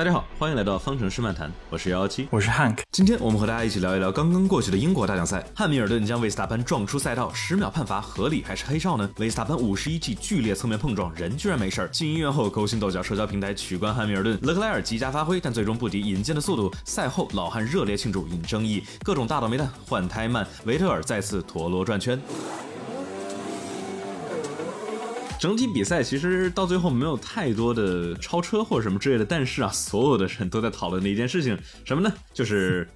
大家好，欢迎来到方程式漫谈，我是幺幺七，我是 Hank。今天我们和大家一起聊一聊刚刚过去的英国大奖赛，汉密尔顿将维斯塔潘撞出赛道，十秒判罚合理还是黑哨呢？维斯塔潘五十一记剧烈侧面碰撞，人居然没事儿。进医院后勾心斗角，社交平台取关汉密尔顿，勒克莱尔极佳发挥，但最终不敌引荐的速度。赛后老汉热烈庆祝，引争议，各种大倒霉蛋，换胎慢，维特尔再次陀螺转圈。整体比赛其实到最后没有太多的超车或者什么之类的，但是啊，所有的人都在讨论的一件事情，什么呢？就是。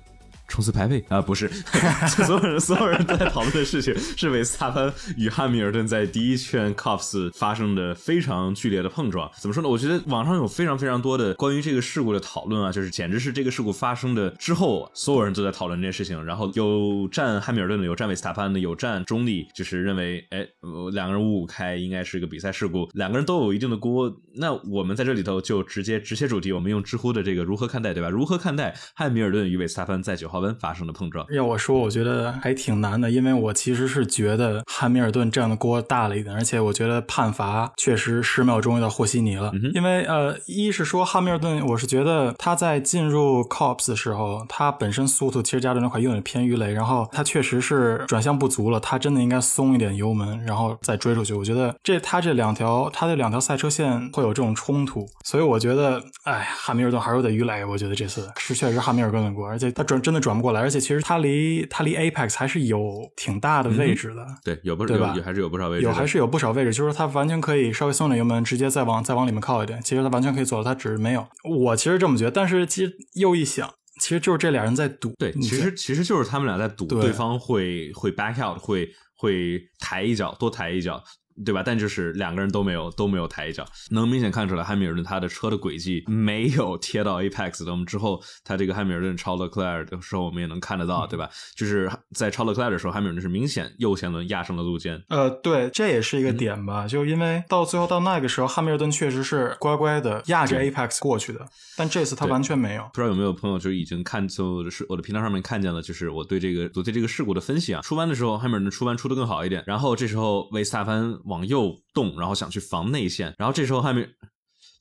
冲刺排位啊，不是，所有人所有人都在讨论的事情是维斯塔潘与汉密尔顿在第一圈 Cops 发生的非常剧烈的碰撞。怎么说呢？我觉得网上有非常非常多的关于这个事故的讨论啊，就是简直是这个事故发生的之后，所有人都在讨论这件事情。然后有站汉密尔顿的，有站维斯塔潘的，有站中立，就是认为，哎，两个人五五开应该是个比赛事故，两个人都有一定的锅。那我们在这里头就直接直切主题，我们用知乎的这个如何看待，对吧？如何看待汉密尔顿与维斯塔潘在九号？发生了碰撞，要我说，我觉得还挺难的，因为我其实是觉得汉密尔顿这样的锅大了一点，而且我觉得判罚确实十秒钟有点和稀泥了。因为呃，一是说汉密尔顿，我是觉得他在进入 Cops 的时候，他本身速度其实加的那块有点偏鱼雷，然后他确实是转向不足了，他真的应该松一点油门，然后再追出去。我觉得这他这两条他这两条赛车线会有这种冲突，所以我觉得，哎，汉密尔顿还是有点鱼雷。我觉得这次是确实汉密尔顿的锅，而且他转真的转不过来。而且其实它离它离 Apex 还是有挺大的位置的，对，有不对吧？还是有不少位置，有还是有不少位置，就是它完全可以稍微松点油门，直接再往再往里面靠一点。其实它完全可以做到，它只是没有。我其实这么觉得，但是其实又一想，其实就是这俩人在赌。对，其实其实就是他们俩在赌，对方会会 back out，会会抬一脚，多抬一脚。对吧？但就是两个人都没有都没有抬一脚，能明显看出来汉密尔顿他的车的轨迹没有贴到 Apex 的。我们之后他这个汉密尔顿超了 Claire 的时候，我们也能看得到，对吧？就是在超了 Claire 的时候，汉密尔顿是明显右前轮压上了路肩。呃，对，这也是一个点吧。就因为到最后到那个时候，汉密尔顿确实是乖乖的压着 Apex 过去的，但这次他完全没有。不知道有没有朋友就已经看就是我的频道上面看见了，就是我对这个我对这个事故的分析啊。出弯的时候，汉密尔顿出弯出的更好一点，然后这时候维斯塔潘。往右动，然后想去防内线，然后这时候汉密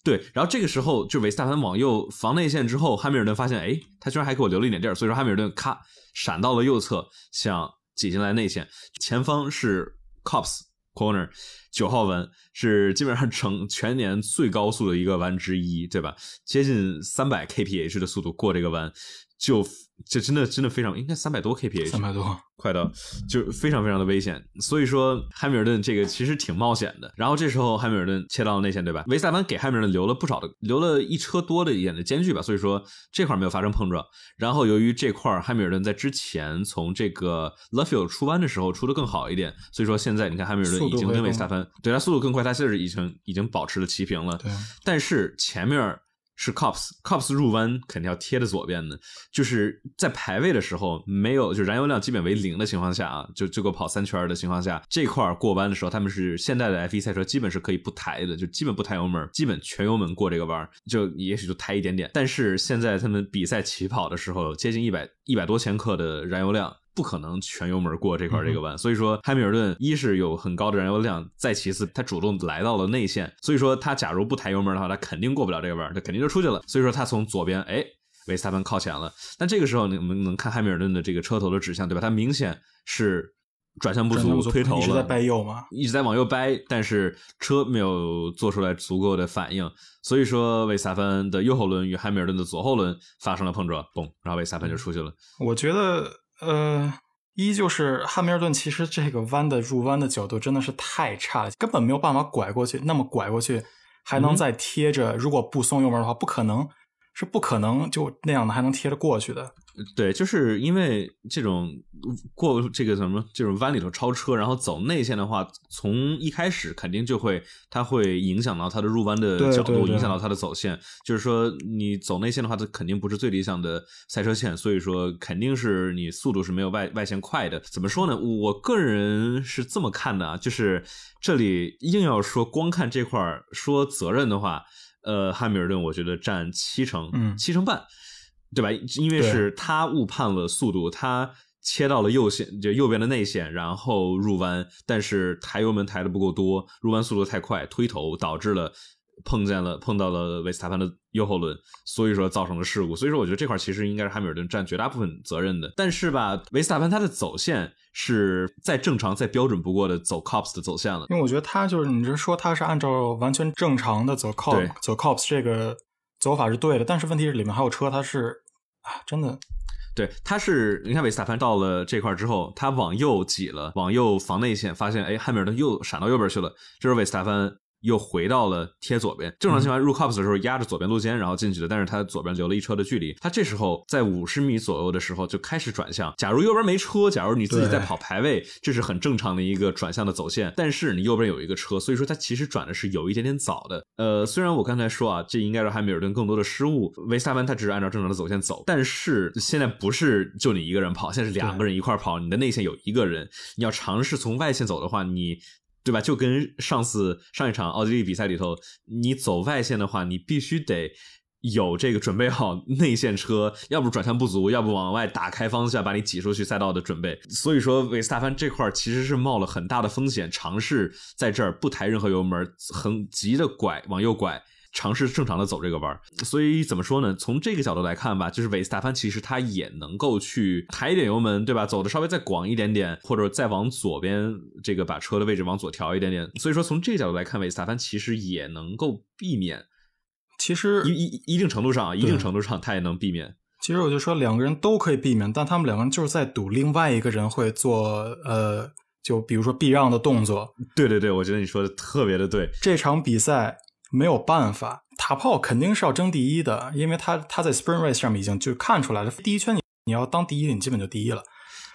对，然后这个时候就维斯塔潘往右防内线之后，汉密尔顿发现，哎，他居然还给我留了一点地儿，所以说汉密尔顿咔闪到了右侧，想挤进来内线，前方是 Cops Corner 九号弯，是基本上成全年最高速的一个弯之一，对吧？接近三百 kph 的速度过这个弯，就。这真的真的非常应该三百多 kph，三百多快到就非常非常的危险。所以说汉密尔顿这个其实挺冒险的。然后这时候汉密尔顿切到了内线，对吧？维斯塔潘给汉密尔顿留了不少的，留了一车多的一点的间距吧。所以说这块没有发生碰撞。然后由于这块汉密尔顿在之前从这个 Luffield 出弯的时候出的更好一点，所以说现在你看汉密尔顿已经跟维斯塔潘对他速度更快，他现在已经已经保持了齐平了。对，但是前面。是 Cops，Cops 入弯肯定要贴着左边的，就是在排位的时候没有，就燃油量基本为零的情况下啊，就就够跑三圈的情况下，这块过弯的时候，他们是现代的 F1 赛车基本是可以不抬的，就基本不抬油门，基本全油门过这个弯，就也许就抬一点点。但是现在他们比赛起跑的时候，接近一百一百多千克的燃油量。不可能全油门过这块这个弯，所以说汉密尔顿一是有很高的燃油量，再其次他主动来到了内线，所以说他假如不抬油门的话，他肯定过不了这个弯，他肯定就出去了。所以说他从左边，哎，维斯塔潘靠前了。但这个时候你们能看汉密尔顿的这个车头的指向，对吧？他明显是转向不足，推头了，一直在掰右吗？一直在往右掰，但是车没有做出来足够的反应，所以说维斯塔潘的右后轮与汉密尔顿的左后轮发生了碰撞，嘣，然后维斯塔潘就出去了。我觉得。呃，一就是汉密尔顿，其实这个弯的入弯的角度真的是太差了，根本没有办法拐过去。那么拐过去还能再贴着，如果不松油门的话，不可能。是不可能就那样的还能贴着过去的。对，就是因为这种过这个什么这种弯里头超车，然后走内线的话，从一开始肯定就会它会影响到它的入弯的角度，影响到它的走线。就是说你走内线的话，它肯定不是最理想的赛车线，所以说肯定是你速度是没有外外线快的。怎么说呢？我个人是这么看的啊，就是这里硬要说光看这块说责任的话。呃，汉密尔顿我觉得占七成，嗯，七成半，对吧？因为是他误判了速度，他切到了右线，就右边的内线，然后入弯，但是抬油门抬的不够多，入弯速度太快，推头导致了碰见了碰到了维斯塔潘的右后轮，所以说造成了事故。所以说，我觉得这块其实应该是汉密尔顿占绝大部分责任的。但是吧，维斯塔潘他的走线是再正常、再标准不过的走 cops 的走线了。因为我觉得他就是你是说他是按照完全正常的走 cops 走 cops 这个走法是对的，但是问题是里面还有车，他是啊，真的。对，他是你看韦斯塔潘到了这块之后，他往右挤了，往右防内线，发现哎，汉密尔顿又闪到右边去了，这时候韦斯塔潘。又回到了贴左边，正常情况下入 cops 的时候压着左边路肩然后进去的，但是他左边留了一车的距离，他这时候在五十米左右的时候就开始转向。假如右边没车，假如你自己在跑排位，这是很正常的一个转向的走线。但是你右边有一个车，所以说他其实转的是有一点点早的。呃，虽然我刚才说啊，这应该是汉密尔顿更多的失误，维斯塔潘他只是按照正常的走线走，但是现在不是就你一个人跑，现在是两个人一块跑，你的内线有一个人，你要尝试从外线走的话，你。对吧？就跟上次上一场奥地利比赛里头，你走外线的话，你必须得有这个准备好内线车，要不转向不足，要不往外打开方向把你挤出去赛道的准备。所以说，维斯塔潘这块其实是冒了很大的风险，尝试在这儿不抬任何油门，很急的拐往右拐。尝试正常的走这个弯所以怎么说呢？从这个角度来看吧，就是韦斯塔潘其实他也能够去抬一点油门，对吧？走的稍微再广一点点，或者再往左边这个把车的位置往左调一点点。所以说从这个角度来看，韦斯塔潘其实也能够避免。其实一一一定程度上，一定程度上他也能避免。其实我就说两个人都可以避免，但他们两个人就是在赌另外一个人会做呃，就比如说避让的动作。对对对，我觉得你说的特别的对。这场比赛。没有办法，塔炮肯定是要争第一的，因为他他在 Spring Race 上面已经就看出来了，第一圈你你要当第一，你基本就第一了。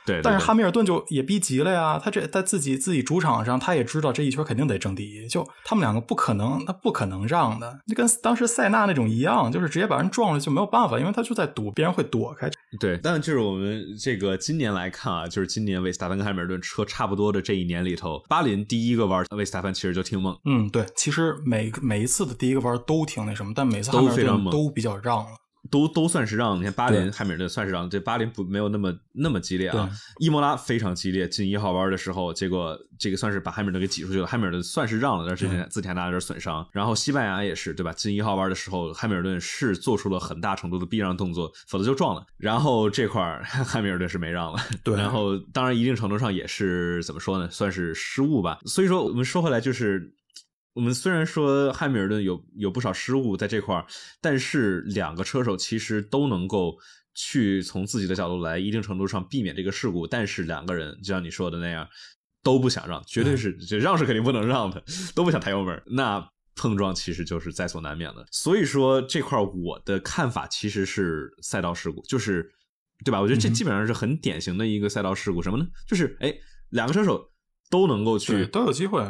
对，但是哈密尔顿就也逼急了呀，他这在自己自己主场上，他也知道这一圈肯定得争第一，就他们两个不可能，他不可能让的，就跟当时塞纳那种一样，就是直接把人撞了就没有办法，因为他就在躲别人会躲开。对，但就是我们这个今年来看啊，就是今年维斯塔潘跟汉密尔顿车差不多的这一年里头，巴林第一个弯维斯塔潘其实就挺猛。嗯，对，其实每每一次的第一个弯都挺那什么，但每次汉密尔顿都比较让了。都都算是让，你看巴林、汉密尔顿算是让，这巴林不没有那么那么激烈啊。伊莫拉非常激烈，进一号弯的时候，结果这个算是把汉密尔顿给挤出去了。汉密尔顿算是让了，但是之前自田拿有点损伤。然后西班牙也是，对吧？进一号弯的时候，汉密尔顿是做出了很大程度的避让动作，否则就撞了。然后这块儿 汉密尔顿是没让了。对，然后当然一定程度上也是怎么说呢？算是失误吧。所以说我们说回来就是。我们虽然说汉密尔顿有有不少失误在这块儿，但是两个车手其实都能够去从自己的角度来一定程度上避免这个事故。但是两个人就像你说的那样，都不想让，绝对是这让是肯定不能让的，都不想抬油门，那碰撞其实就是在所难免的。所以说这块我的看法其实是赛道事故，就是对吧？我觉得这基本上是很典型的一个赛道事故。什么呢？就是哎，两个车手都能够去都有机会。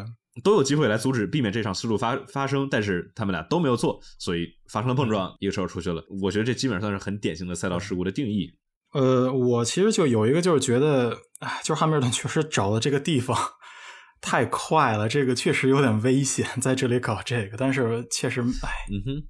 都有机会来阻止、避免这场事故发发生，但是他们俩都没有做，所以发生了碰撞，一个车手出去了。我觉得这基本上算是很典型的赛道事故的定义。呃，我其实就有一个，就是觉得，哎，就是汉密尔顿确实找的这个地方 太快了，这个确实有点危险，在这里搞这个，但是确实，哎，嗯哼，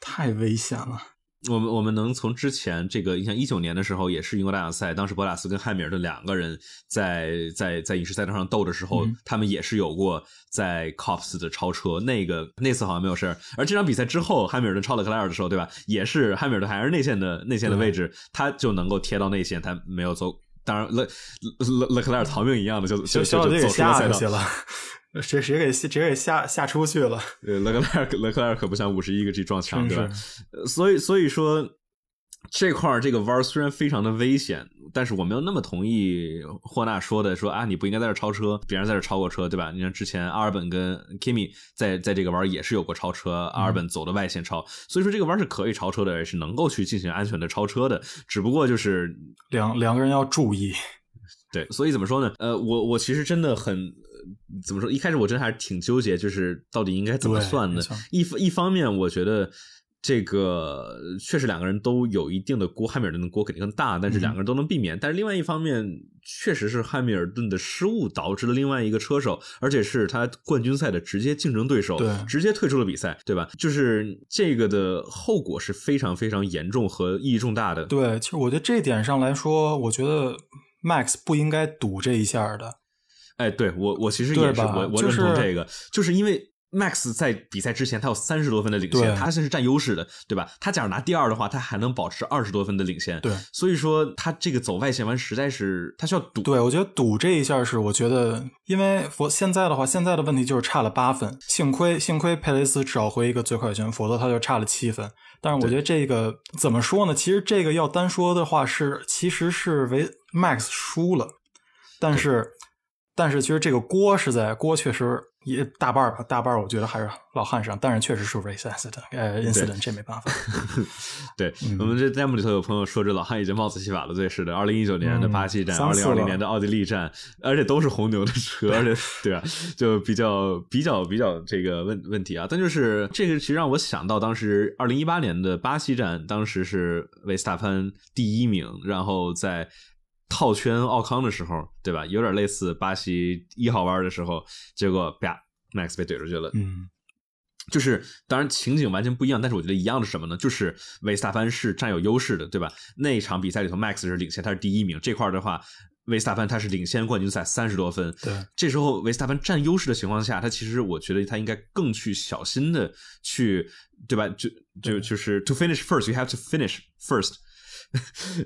太危险了。我们我们能从之前这个，你像一九年的时候，也是英国大奖赛，当时博拉斯跟汉密尔顿两个人在在在饮食赛道上斗的时候，他们也是有过在 Cops 的超车，那个那次好像没有事儿。而这场比赛之后，汉密尔顿超了克莱尔的时候，对吧？也是汉密尔顿还是内线的内线的位置，他就能够贴到内线，他没有走。当然，勒勒勒克莱尔逃命一样的就就就走出赛道了。谁谁给谁给吓吓出去了？呃，勒克莱尔勒克莱尔可不像五十一个 G 撞墙对吧？所以所以说这块这个弯虽然非常的危险，但是我没有那么同意霍纳说的，说啊你不应该在这超车，别人在这超过车，对吧？你看之前阿尔本跟 Kimi 在在这个弯也是有过超车，阿尔本走的外线超，所以说这个弯是可以超车的，也是能够去进行安全的超车的，只不过就是两两个人要注意。对，所以怎么说呢？呃，我我其实真的很。怎么说？一开始我真的还是挺纠结，就是到底应该怎么算的？一一方面，我觉得这个确实两个人都有一定的锅，汉密尔顿的锅肯定更大，但是两个人都能避免。但是另外一方面，确实是汉密尔顿的失误导致了另外一个车手，而且是他冠军赛的直接竞争对手，直接退出了比赛，对吧？就是这个的后果是非常非常严重和意义重大的。对，其实我觉得这点上来说，我觉得 Max 不应该赌这一下的。哎，对我我其实也是我我认同这个，就是因为 Max 在比赛之前他有三十多分的领先，他是占优势的，对吧？他假如拿第二的话，他还能保持二十多分的领先。对，所以说他这个走外线弯实在是他需要赌。对，我觉得赌这一下是我觉得，因为佛现在的话，现在的问题就是差了八分，幸亏幸亏佩雷斯找回一个最快圈，否则他就差了七分。但是我觉得这个怎么说呢？其实这个要单说的话是，其实是为 Max 输了，但是但是其实这个锅是在锅确实。也大半吧，大半我觉得还是老汉上，但是确实是 race incident，呃，incident 这没办法。对我们这弹幕里头有朋友说，这老汉已经帽子戏法了。对，是的，二零一九年的巴西站，二零二零年的奥地利站，而且都是红牛的车，而且对吧？就比较比较比较这个问问题啊。但就是这个其实让我想到当时二零一八年的巴西站，当时是维斯塔潘第一名，然后在。套圈奥康的时候，对吧？有点类似巴西一号弯的时候，结果啪，Max 被怼出去了。嗯，就是当然情景完全不一样，但是我觉得一样的是什么呢？就是维斯塔潘是占有优势的，对吧？那场比赛里头，Max 是领先，他是第一名。这块的话，维斯塔潘他是领先冠军赛三十多分。对，这时候维斯塔潘占优势的情况下，他其实我觉得他应该更去小心的去，对吧？就就就是 to finish first，you have to finish first。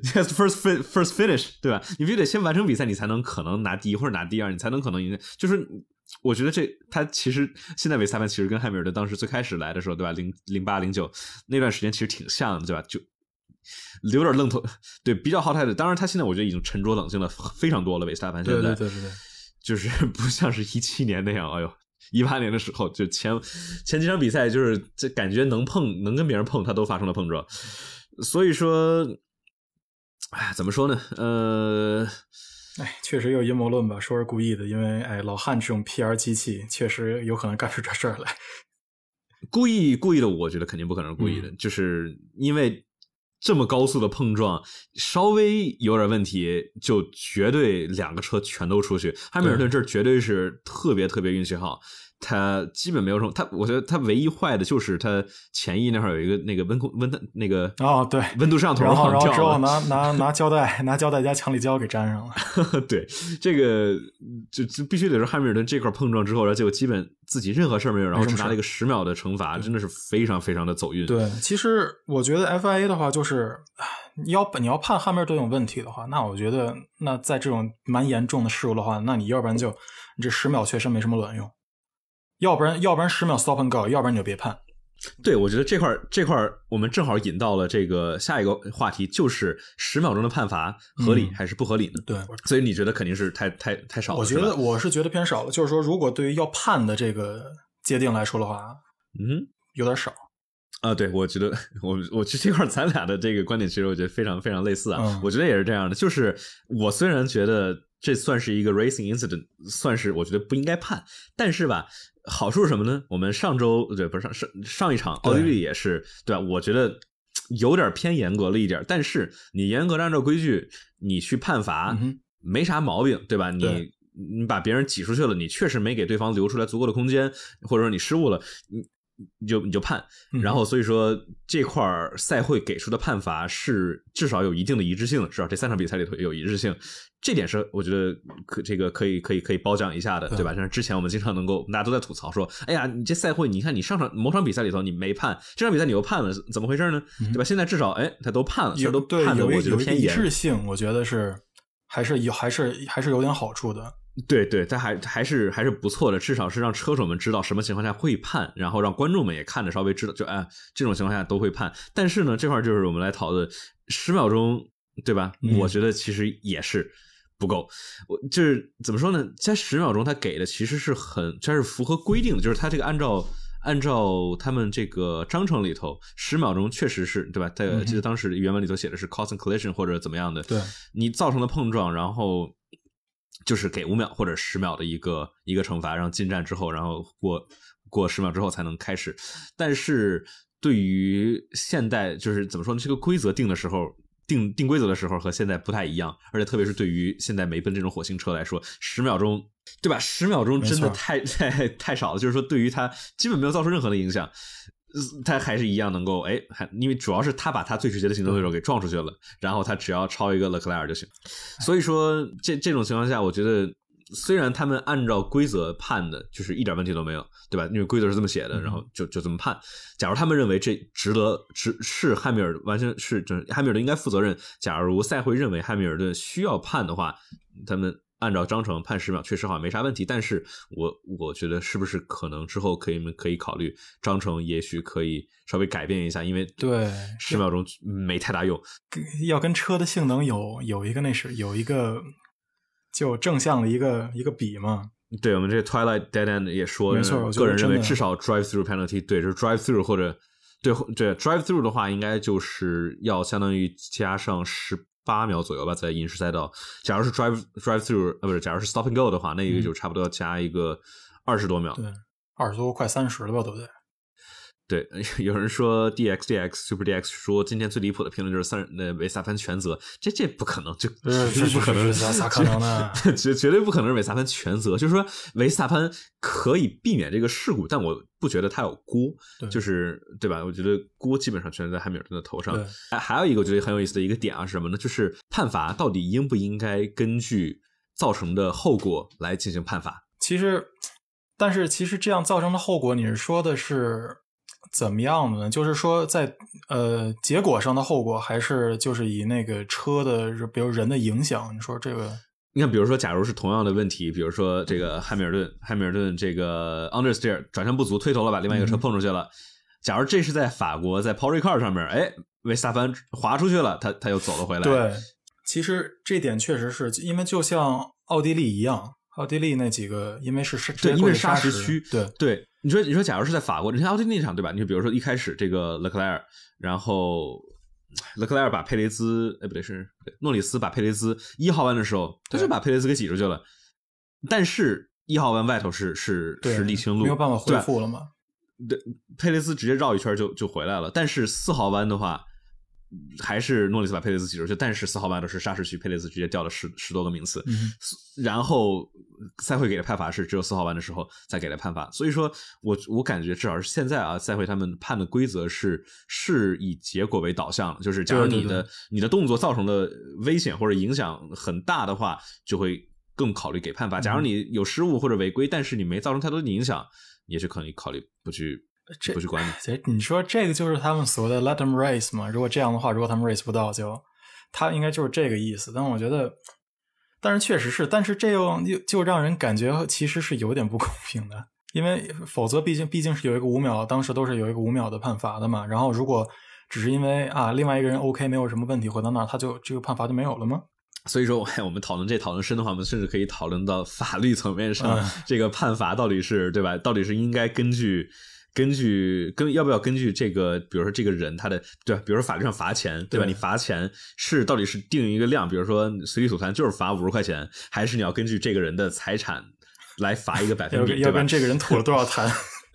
Just first first finish，对吧？你必须得先完成比赛，你才能可能拿第一或者拿第二，你才能可能赢。就是我觉得这他其实现在维斯塔潘其实跟汉密尔顿当时最开始来的时候，对吧？零零八零九那段时间其实挺像的，对吧？就有点愣头，对，比较好态度。当然他现在我觉得已经沉着冷静了非常多了。维斯塔潘现在对对对对，就是不像是一七年那样，哎呦，一八年的时候就前前几场比赛就是这感觉能碰能跟别人碰，他都发生了碰撞，所以说。哎，怎么说呢？呃，哎，确实有阴谋论吧，说是故意的，因为哎，老汉这种 PR 机器确实有可能干出这事儿来。故意故意的，我觉得肯定不可能是故意的，就是因为这么高速的碰撞，稍微有点问题，就绝对两个车全都出去。汉密尔顿这绝对是特别特别运气好。它基本没有什么，它我觉得它唯一坏的就是它前翼那块有一个那个温控温的那个哦对温度摄像头，然后然后之后拿拿拿胶带拿胶带加强力胶给粘上了。对，这个就就必须得是汉密尔顿这块碰撞之后，然后结果基本自己任何事儿没有，然后只拿了一个十秒的惩罚，真的是非常非常的走运。对，其实我觉得 FIA 的话就是你要你要判汉密尔顿有问题的话，那我觉得那在这种蛮严重的事故的话，那你要不然就你这十秒确实没什么卵用。要不然，要不然十秒 stop and go，要不然你就别判。对，我觉得这块这块我们正好引到了这个下一个话题，就是十秒钟的判罚合理还是不合理呢？对，所以你觉得肯定是太太太少了。我觉得我是觉得偏少了。就是说，如果对于要判的这个界定来说的话，嗯，有点少。啊，对，我觉得 我我这这块咱俩的这个观点其实我觉得非常非常类似啊。我觉得也是这样的，就是我虽然觉得这算是一个 racing incident，算是我觉得不应该判，但是吧。好处是什么呢？我们上周对不是上上上一场奥地利也是对吧？我觉得有点偏严格了一点，但是你严格按照规矩，你去判罚没啥毛病，对吧？你你把别人挤出去了，你确实没给对方留出来足够的空间，或者说你失误了，你你就你就判。然后所以说这块赛会给出的判罚是至少有一定的一致性，至少这三场比赛里头有一致性。这点是我觉得可这个可以可以可以褒奖一下的，对吧？像之前我们经常能够大家都在吐槽说，哎呀，你这赛会，你看你上场某场比赛里头你没判，这场比赛你又判了，怎么回事呢？对吧？现在至少哎，他都判了，这都判的，我觉得偏严。一致性，我觉得是还是有还是还是有点好处的。对对，他还还是还是不错的，至少是让车手们知道什么情况下会判，然后让观众们也看着稍微知道，就哎这种情况下都会判。但是呢，这块就是我们来讨论十秒钟，对吧？我觉得其实也是。不够，我就是怎么说呢？在十秒钟，他给的其实是很，这是符合规定的，就是他这个按照按照他们这个章程里头，十秒钟确实是对吧？他记得当时原文里头写的是 causing collision 或者怎么样的，对你造成的碰撞，然后就是给五秒或者十秒的一个一个惩罚，然后进站之后，然后过过十秒之后才能开始。但是对于现代，就是怎么说呢？这个规则定的时候。定定规则的时候和现在不太一样，而且特别是对于现在梅奔这种火星车来说，十秒钟，对吧？十秒钟真的太 太太少了。就是说，对于它基本没有造成任何的影响，它还是一样能够哎，还因为主要是他把他最直接的竞争对手给撞出去了，然后他只要超一个勒克莱尔就行。所以说，这这种情况下，我觉得虽然他们按照规则判的，就是一点问题都没有，对吧？因为规则是这么写的，然后就就这么判。假如他们认为这值得，值是汉密尔完全是，就汉密尔顿应该负责任。假如赛会认为汉密尔顿需要判的话，他们按照章程判十秒，确实好像没啥问题。但是我我觉得是不是可能之后可以可以考虑章程，也许可以稍微改变一下，因为对十秒钟没太大用，要跟车的性能有有一个那是有一个。就正向的一个一个比嘛，对我们这 Twilight Dead End 也说，没错，个人认为至少 Drive Through Penalty，对，就是 Drive Through 或者对对 Drive Through 的话，应该就是要相当于加上十八秒左右吧，在银石赛道。假如是 Drive Drive Through，呃，不是，假如是 Stop and Go 的话，那一个就差不多要加一个二十多秒，对，二十多快三十了吧，对不对？对，有人说 D X D X Super D X 说今天最离谱的评论就是三那维萨潘全责，这这不可能，就这不可能，咋可能呢？绝绝对不可能是维萨潘全责。就是说维萨潘可以避免这个事故，但我不觉得他有锅，就是对吧？我觉得锅基本上全在汉密尔顿的头上。还还有一个我觉得很有意思的一个点啊是什么呢？就是判罚到底应不应该根据造成的后果来进行判罚？其实，但是其实这样造成的后果，你是说的是？怎么样的呢？就是说，在呃结果上的后果，还是就是以那个车的，比如人的影响。你说这个，你看，比如说，假如是同样的问题，比如说这个汉密尔顿，汉密尔顿这个 understeer 转向不足，推头了，把另外一个车碰出去了。假如这是在法国，在 Paul Ricard 上面，哎，维斯塔潘滑出去了，他他又走了回来。对，其实这点确实是因为就像奥地利一样。奥地利那几个，因为是是对，因为沙石区，对对。你说，你说，假如是在法国，你看奥地利那场，对吧？你就比如说一开始这个勒克莱尔，然后勒克莱尔把佩雷兹，哎，不对，是诺里斯把佩雷兹一号弯的时候，他就把佩雷兹给挤出去了。但是，一号弯外头是是是沥青路，没有办法恢复了吗？对，佩雷兹直接绕一圈就就回来了。但是四号弯的话。还是诺里斯把佩雷斯挤出去，但是四号弯的是沙石区，佩雷斯直接掉了十十多个名次。然后赛会给的判罚是只有四号弯的时候才给的判罚，所以说我我感觉至少是现在啊，赛会他们判的规则是是以结果为导向，就是假如你的你的动作造成的危险或者影响很大的话，就会更考虑给判罚。假如你有失误或者违规，但是你没造成太多的影响，也是可以考虑不去。这不去管你。其实你说这个就是他们所谓的 let them race 嘛？如果这样的话，如果他们 race 不到，就他应该就是这个意思。但我觉得，但是确实是，但是这又就就让人感觉其实是有点不公平的，因为否则毕竟毕竟是有一个五秒，当时都是有一个五秒的判罚的嘛。然后如果只是因为啊，另外一个人 OK 没有什么问题回到那儿，他就这个判罚就没有了吗？所以说，我们讨论这讨论深的话，我们甚至可以讨论到法律层面上，这个判罚到底是对吧？到底是应该根据。根据跟要不要根据这个，比如说这个人他的对吧？比如说法律上罚钱，对吧？你罚钱是到底是定一个量，比如说随地吐痰就是罚五十块钱，还是你要根据这个人的财产来罚一个百分比？要跟这个人吐了多少痰，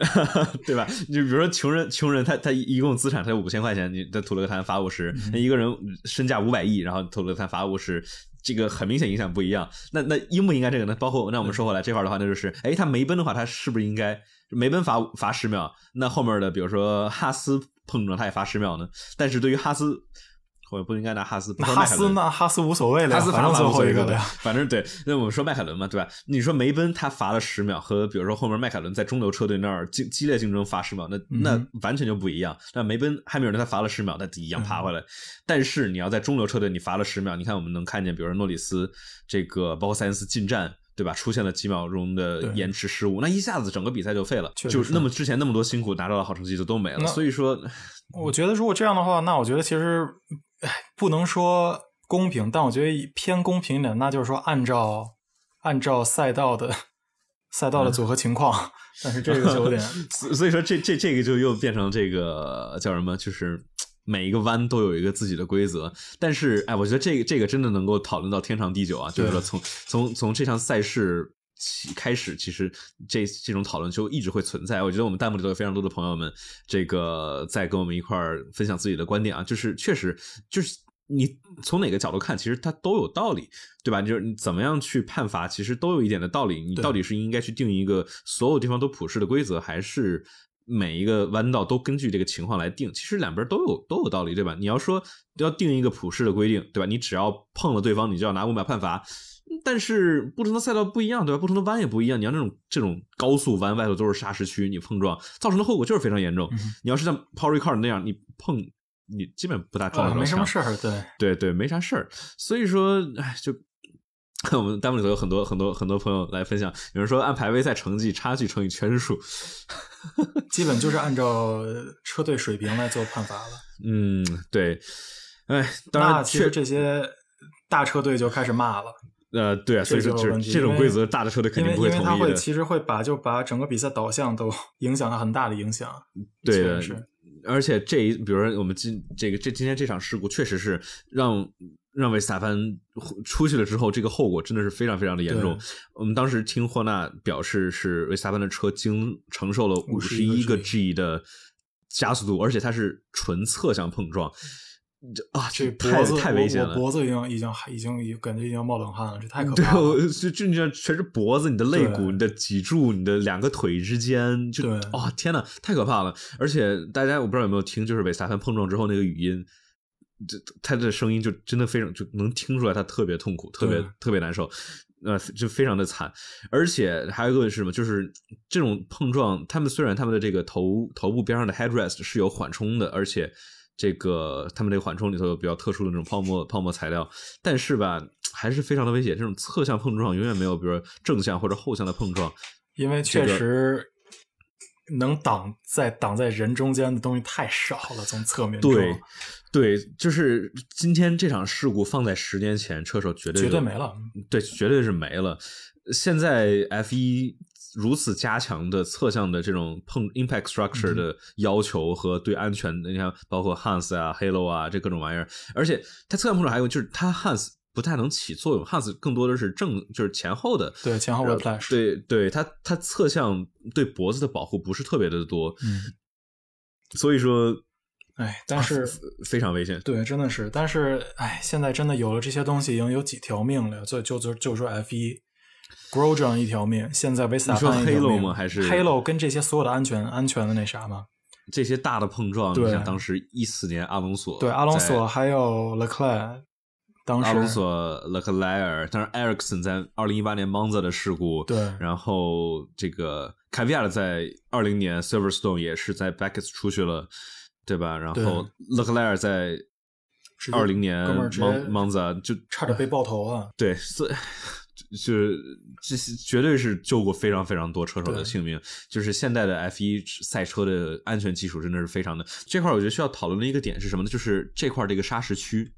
对吧？就比如说穷人，穷人他他一共资产才五千块钱，你他吐了个痰罚五十；那一个人身价五百亿，然后吐了个痰罚五十，这个很明显影响不一样。那那应不应该这个呢？包括那我们说回来这块的话，那就是哎，他没奔的话，他是不是应该？梅奔罚罚十秒，那后面的比如说哈斯碰撞他也罚十秒呢？但是对于哈斯，我不应该拿哈斯。哈斯那哈斯无所谓了，哈斯反正最后一个的，反正对。那我们说迈凯伦嘛，对吧？你说梅奔他罚了十秒，和比如说后面迈凯伦在中流车队那儿激激烈竞争罚十秒，那那完全就不一样。那梅奔汉密尔顿他罚了十秒，他一样爬回来。但是你要在中流车队，你罚了十秒，你看我们能看见，比如说诺里斯这个，包括塞恩斯进站。对吧？出现了几秒钟的延迟失误，那一下子整个比赛就废了，就是那么之前那么多辛苦拿到的好成绩就都没了。所以说，我觉得如果这样的话，那我觉得其实，哎，不能说公平，但我觉得偏公平一点，那就是说按照按照赛道的赛道的组合情况。但是这个就有点，所以说这这这个就又变成这个叫什么？就是。每一个弯都有一个自己的规则，但是哎，我觉得这个这个真的能够讨论到天长地久啊！就是说，从从从这场赛事起开始，其实这这种讨论就一直会存在。我觉得我们弹幕里头有非常多的朋友们，这个在跟我们一块儿分享自己的观点啊，就是确实就是你从哪个角度看，其实它都有道理，对吧？就是你怎么样去判罚，其实都有一点的道理。你到底是应该去定一个所有地方都普世的规则，还是？每一个弯道都根据这个情况来定，其实两边都有都有道理，对吧？你要说要定一个普世的规定，对吧？你只要碰了对方，你就要拿五秒判罚，但是不同的赛道不一样，对吧？不同的弯也不一样。你要那种这种高速弯，外头都是沙石区，你碰撞造成的后果就是非常严重。你要是像 Paul Ricard 那样，你碰你基本不大撞没什么事儿，对对对，没啥事儿。所以说，哎，就 我们弹幕里头有很多很多很多朋友来分享，有人说按排位赛成绩差距乘以圈数 基本就是按照车队水平来做判罚了。嗯，对。哎，当然，其实这些大车队就开始骂了。呃，对啊，所以说这这种规则，大的车队肯定不会同意的。因为他会其实会把就把整个比赛导向都影响了很大的影响。对的，而且这一，比如说我们今这个这今天这场事故，确实是让让维斯塔潘出去了之后，这个后果真的是非常非常的严重。我们当时听霍纳表示，是维斯塔潘的车经承受了五十一个 G 的加速度，而且它是纯侧向碰撞。这啊，这太太危险了！脖子已经已经已经已经感觉已经冒冷汗了，这太可怕了。对，就就你全是脖子、你的肋骨、你的脊柱、你的两个腿之间，就啊，天呐，太可怕了！而且大家我不知道有没有听，就是被萨潘碰撞之后那个语音，这他的声音就真的非常就能听出来，他特别痛苦，特别特别难受，呃，就非常的惨。而且还有一个是什么？就是这种碰撞，他们虽然他们的这个头头部边上的 headrest 是有缓冲的，而且。这个他们这个缓冲里头有比较特殊的那种泡沫泡沫材料，但是吧，还是非常的危险。这种侧向碰撞永远没有，比如说正向或者后向的碰撞，因为确实能挡在挡在人中间的东西太少了。从侧面对对，就是今天这场事故放在十年前，车手绝对绝对没了，对，绝对是没了。现在 F 一。如此加强的侧向的这种碰 impact structure 的要求和对安全，你看包括 Hans 啊、Halo 啊这各种玩意儿，而且它侧向碰撞还有就是它 Hans 不太能起作用，Hans 更多的是正就是前后的，对前后的 flash，对对，它它侧向对脖子的保护不是特别的多，嗯，所以说，哎，但是非常危险，对，真的是，但是哎，现在真的有了这些东西，已经有几条命了，就就就就说 F 一。Grosjean 一条命，现在维斯塔潘一条命吗？还是 Halo 跟这些所有的安全安全的那啥吗？这些大的碰撞，你像当时一四年阿隆索，对阿隆索还有 Leclerc，当时阿隆索、勒克莱尔当时 Ericsson 在二零一八年 Monza 的事故，对，然后这个凯维亚在二零年 Silverstone 也是在 Beckett 出去了，对吧？然后 Leclerc 在二零年 Monza 就差点被爆头了，对，所以。是，这些绝对是救过非常非常多车手的性命。就是现代的 F 一赛车的安全技术真的是非常的。这块我觉得需要讨论的一个点是什么呢？就是这块这个砂石区，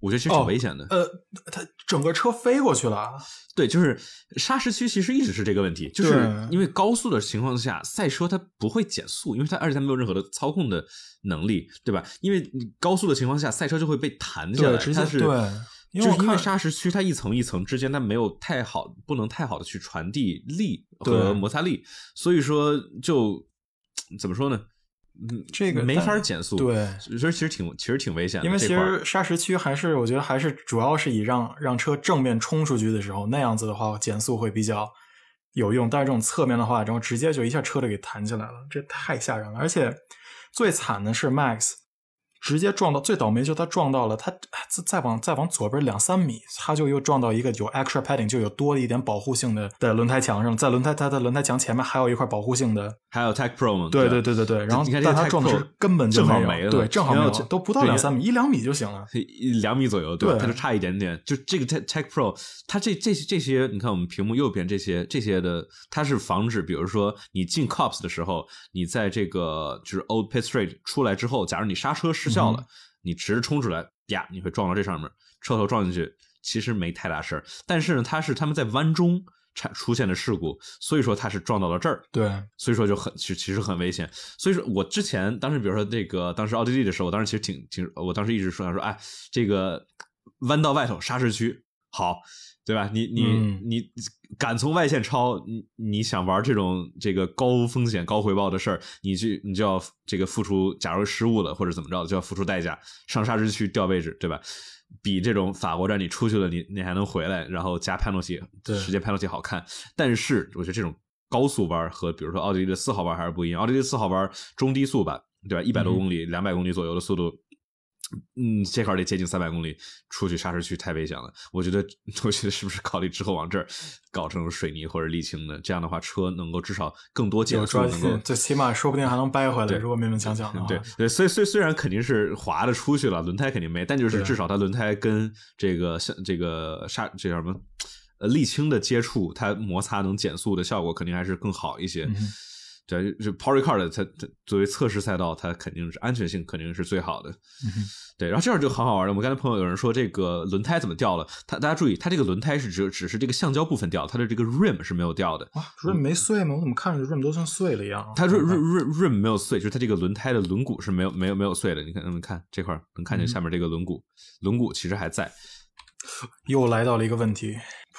我觉得其实挺危险的。呃，它整个车飞过去了。对，就是沙石区其实一直是这个问题，就是因为高速的情况下，赛车它不会减速，因为它而且它没有任何的操控的能力，对吧？因为高速的情况下，赛车就会被弹下来，它是。就是因为沙石区它一层一层之间它没有太好，不能太好的去传递力和摩擦力，所以说就怎么说呢？嗯，这个没法减速，对，所以其实挺其实挺危险的。因为其实砂石区还是我觉得还是主要是以让让车正面冲出去的时候那样子的话减速会比较有用，但是这种侧面的话，然后直接就一下车就给弹起来了，这太吓人了。而且最惨的是 Max。直接撞到最倒霉，就他撞到了他再再往再往左边两三米，他就又撞到一个有 extra padding 就有多了一点保护性的的轮胎墙上，在轮胎它的轮胎墙前面还有一块保护性的，还有 Tech Pro 吗？对对对对对，然后但他撞的是根本就没有，对，正好没有，都不到两三米，一两米就行了，两米左右，对，它就差一点点。就这个 Tech Tech Pro，它这这这些，你看我们屏幕右边这些这些的，它是防止，比如说你进 Cops 的时候，你在这个就是 Old Pit Street 出来之后，假如你刹车失效了。你直着冲出来，啪，你会撞到这上面，车头撞进去，其实没太大事儿。但是呢，它是他们在弯中产出现的事故，所以说它是撞到了这儿。对，所以说就很其其实很危险。所以说我之前当时，比如说那个当时奥地利的时候，我当时其实挺挺，我当时一直说说，哎，这个弯道外头砂石区好。对吧？你你你敢从外线超？你你想玩这种这个高风险高回报的事儿，你去你就要这个付出。假如失误了或者怎么着，就要付出代价，上沙之区掉位置，对吧？比这种法国站你出去了，你你还能回来，然后加判诺器，时间判诺器好看。但是我觉得这种高速弯和比如说奥地利的四号弯还是不一样。奥地利四号弯中低速吧，对吧？一百多公里、两百公里左右的速度。嗯，这块得接近三百公里，出去沙石区太危险了。我觉得，我觉得是不是考虑之后往这儿搞成水泥或者沥青的？这样的话，车能够至少更多减速，能够最起码说不定还能掰回来。如果勉勉强强的话，对对，所以虽虽然肯定是滑的出去了，轮胎肯定没，但就是至少它轮胎跟这个像这个沙这叫什么呃沥青的接触，它摩擦能减速的效果肯定还是更好一些。对，就 p o r i c a r 的，它它作为测试赛道，它肯定是安全性肯定是最好的。对，然后这样就很好玩了。我们刚才朋友有人说这个轮胎怎么掉了？他大家注意，它这个轮胎是只只是这个橡胶部分掉，它的这个 rim 是没有掉的。哇，rim 没碎吗？我怎么看着 rim 都像碎了一样？它 rim rim rim 没有碎，就是它这个轮胎的轮毂是没有没有没有碎的。你看，你看这块能看见下面这个轮毂，轮毂其实还在。又来到了一个问题，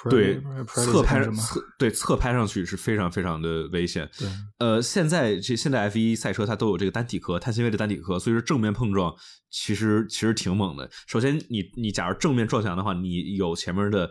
对侧拍侧对侧拍上去是非常非常的危险。对，呃，现在这现在 F 一赛车它都有这个单体壳，碳纤维的单体壳，所以说正面碰撞其实其实挺猛的。首先，你你假如正面撞墙的话，你有前面的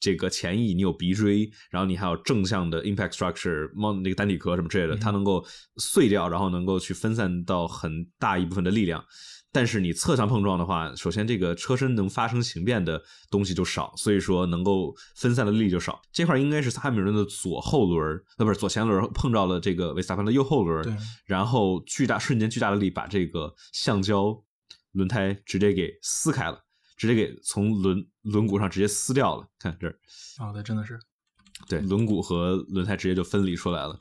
这个前翼，你有鼻锥，然后你还有正向的 impact structure，那个单体壳什么之类的，它能够碎掉，然后能够去分散到很大一部分的力量。但是你侧向碰撞的话，首先这个车身能发生形变的东西就少，所以说能够分散的力就少。这块应该是汉密尔顿的左后轮，呃，不是左前轮碰到了这个维斯塔潘的右后轮，然后巨大瞬间巨大的力把这个橡胶轮胎直接给撕开了，直接给从轮轮毂上直接撕掉了。看这儿，啊，对，真的是，对，轮毂和轮胎直接就分离出来了。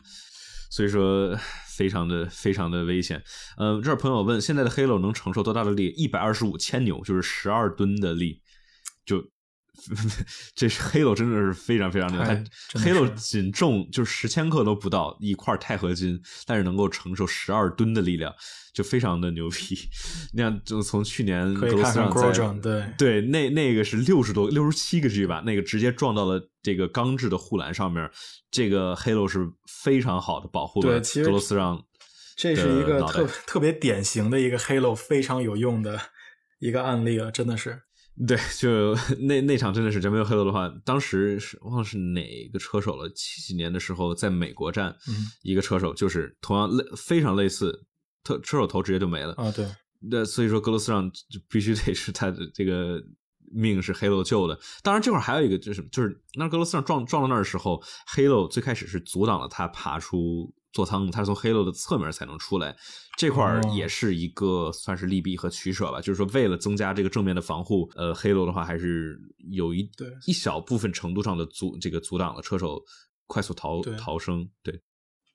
所以说，非常的非常的危险。嗯，这儿朋友问，现在的 Halo 能承受多大的力？一百二十五千牛，就是十二吨的力，就。这是 Halo 真的是非常非常牛，它 Halo 仅重就是十千克都不到一块钛合金，但是能够承受十二吨的力量，就非常的牛逼。那样就从去年格罗斯让在对对那那个是六十多六十七个 G 吧，那个直接撞到了这个钢制的护栏上面，这个 Halo 是非常好的保护了格罗斯让。这是一个特特别典型的一个 Halo 非常有用的一个案例了，真的是。对，就那那场真的是，真没有黑楼的话，当时是忘了是哪个车手了。七几年的时候，在美国站，一个车手就是同样类非常类似，特车手头直接就没了啊。对，那所以说格罗斯让就必须得是他的这个命是黑楼救的。当然这块还有一个就是就是那格罗斯让撞撞到那儿的时候，黑楼最开始是阻挡了他爬出。座舱，它是从黑楼的侧面才能出来，这块儿也是一个算是利弊和取舍吧。就是说，为了增加这个正面的防护，呃，黑楼的话还是有一对一小部分程度上的阻这个阻挡了车手快速逃逃生。对，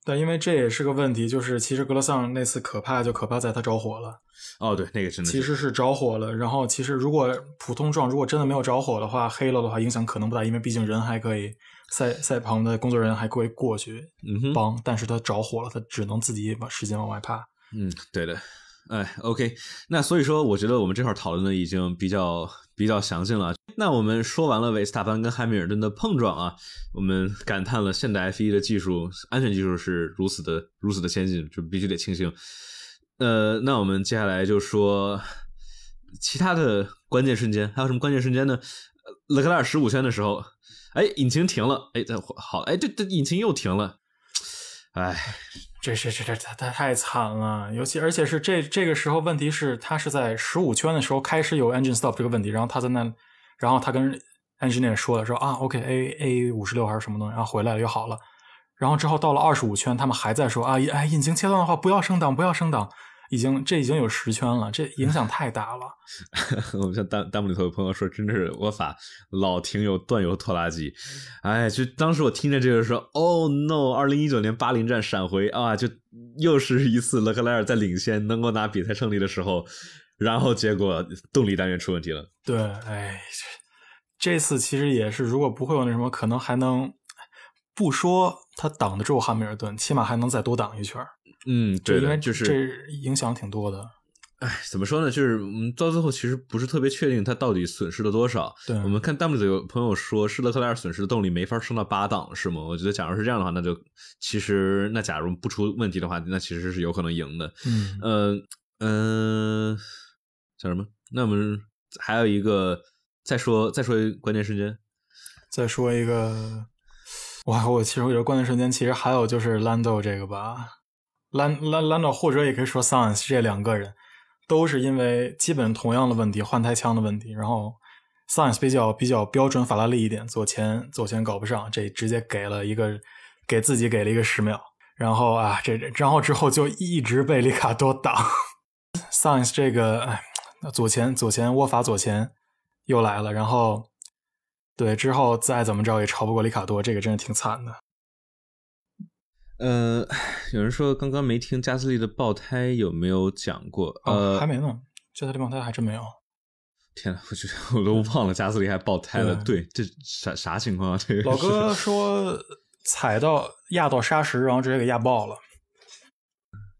但因为这也是个问题，就是其实格罗桑那次可怕就可怕在他着火了。哦，对，那个真的其实是着火了。然后其实如果普通撞，如果真的没有着火的话，黑楼的话影响可能不大，因为毕竟人还可以。赛赛旁的工作人员还会过去帮，但是他着火了，他只能自己把时间往外爬。嗯，对的。哎，OK，那所以说，我觉得我们这块讨论的已经比较比较详尽了。那我们说完了维斯塔潘跟汉密尔顿的碰撞啊，我们感叹了现代 F1 的技术安全技术是如此的如此的先进，就必须得庆幸。呃，那我们接下来就说其他的关键瞬间，还有什么关键瞬间呢？勒克莱尔十五圈的时候。哎，引擎停了，哎，这好，哎，这这引擎又停了，哎，这是这这这太太惨了，尤其而且是这这个时候，问题是他是在十五圈的时候开始有 engine stop 这个问题，然后他在那，然后他跟 engineer 说了，说啊，OK，A A 五十六还是什么东西，然后回来了又好了，然后之后到了二十五圈，他们还在说啊，哎，引擎切断的话不要升档，不要升档。已经这已经有十圈了，这影响太大了。我们像弹弹幕里头有朋友说，真的是我法老停有断油拖拉机。哎，就当时我听着这个说，Oh no！二零一九年巴林站闪回啊，就又是一次勒克莱尔在领先，能够拿比赛胜利的时候，然后结果动力单元出问题了。对，哎，这次其实也是，如果不会有那什么，可能还能不说他挡得住汉密尔顿，起码还能再多挡一圈。嗯，对，因为就是这影响挺多的。哎，怎么说呢？就是嗯，到最后其实不是特别确定他到底损失了多少。对，我们看弹幕里有朋友说，施勒克莱尔损失的动力没法升到八档，是吗？我觉得，假如是这样的话，那就其实那假如不出问题的话，那其实是有可能赢的。嗯嗯嗯，叫什么？那我们还有一个，再说再说关键瞬间，再说一个。哇，我其实我觉得关键瞬间其实还有就是兰豆这个吧。兰兰兰道或者也可以说 Sans 这两个人都是因为基本同样的问题，换胎枪的问题。然后 Science 比较比较标准法拉利一点，左前左前搞不上，这直接给了一个给自己给了一个十秒。然后啊，这然后之后就一直被里卡多挡。Science 这个哎，左前左前握法左前又来了，然后对之后再怎么着也超不过里卡多，这个真是挺惨的。呃，有人说刚刚没听加斯利的爆胎有没有讲过？呃，还没呢，加斯利爆胎还真没有。天呐，我觉得我都忘了加斯利还爆胎了。对，这啥啥情况啊？这个老哥说踩到压到沙石，然后直接给压爆了。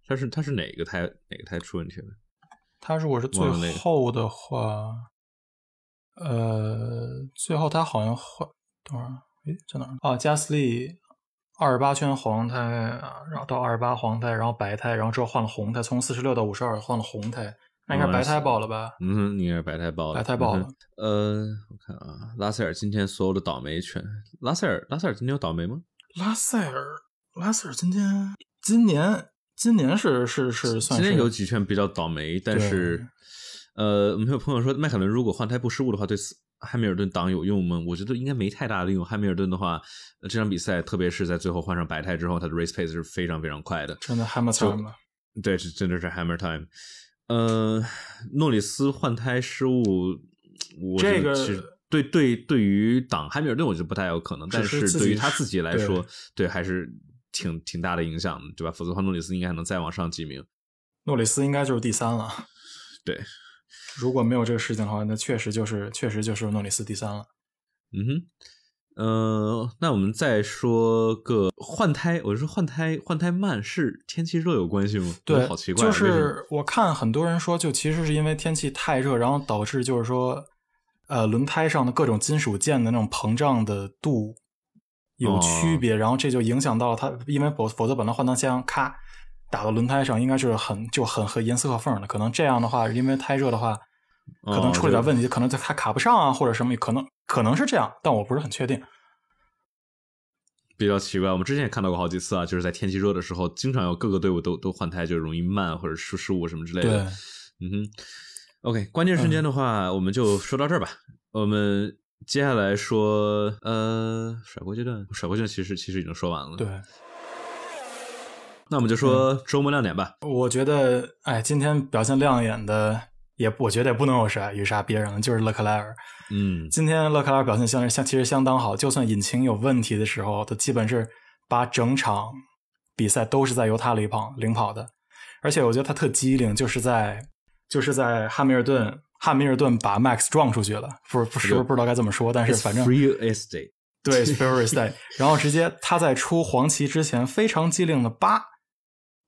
他是他是哪个胎哪个胎出问题了？他如果是最后的话，呃，最后他好像换多少？诶，在哪？啊，加斯利。二十八圈黄胎，然后到二十八黄胎，然后白胎，然后之后换了红胎，从四十六到五十二换了红胎，那应该是白胎爆了吧？嗯，应该是白胎爆了。白胎爆了。呃，我看啊，拉塞尔今天所有的倒霉全，拉塞尔，拉塞尔今天有倒霉吗？拉塞尔，拉塞尔今天，今年，今年是是是算。今年有几圈比较倒霉，但是，呃，我们有朋友说，迈凯伦如果换胎不失误的话，对。汉密尔顿挡有用吗？我觉得应该没太大的用。汉密尔顿的话，这场比赛，特别是在最后换上白胎之后，他的 race pace 是非常非常快的。真的 hammer time 对，是真的是 hammer time。呃，诺里斯换胎失误，我这个对对对于挡汉密尔顿，我觉得不太有可能。但是对于他自己来说，对还是挺挺大的影响的，对吧？否则的话，诺里斯应该还能再往上几名。诺里斯应该就是第三了。对。如果没有这个事情的话，那确实就是确实就是诺里斯第三了。嗯哼，呃，那我们再说个换胎，我说换胎换胎慢是天气热有关系吗？对，好奇怪。就是我看很多人说，就其实是因为天气太热，然后导致就是说，呃，轮胎上的各种金属件的那种膨胀的度有区别，然后这就影响到它，因为否否则本来换挡箱咔。打到轮胎上应该是很就很和严丝合缝的，可能这样的话，因为太热的话，可能出了点问题，可能它卡不上啊，或者什么，可能可能是这样，但我不是很确定。比较奇怪，我们之前也看到过好几次啊，就是在天气热的时候，经常有各个队伍都都换胎，就容易慢或者出失误什么之类的。嗯哼，OK，关键瞬间的话，我们就说到这儿吧。我们接下来说，呃，甩锅阶段，甩锅阶段其实其实已经说完了。对。那我们就说周末亮点吧。我觉得，哎，今天表现亮眼的也，我觉得也不能有谁有啥别人了，就是勒克莱尔。嗯，今天勒克莱尔表现相相其实相当好，就算引擎有问题的时候，他基本是把整场比赛都是在由他领跑领跑的。而且我觉得他特机灵，就是在就是在汉密尔顿，汉密尔顿把 Max 撞出去了，不是不是不知道该怎么说，但是反正 Free Estate 对 Free Estate，然后直接他在出黄旗之前非常机灵的扒。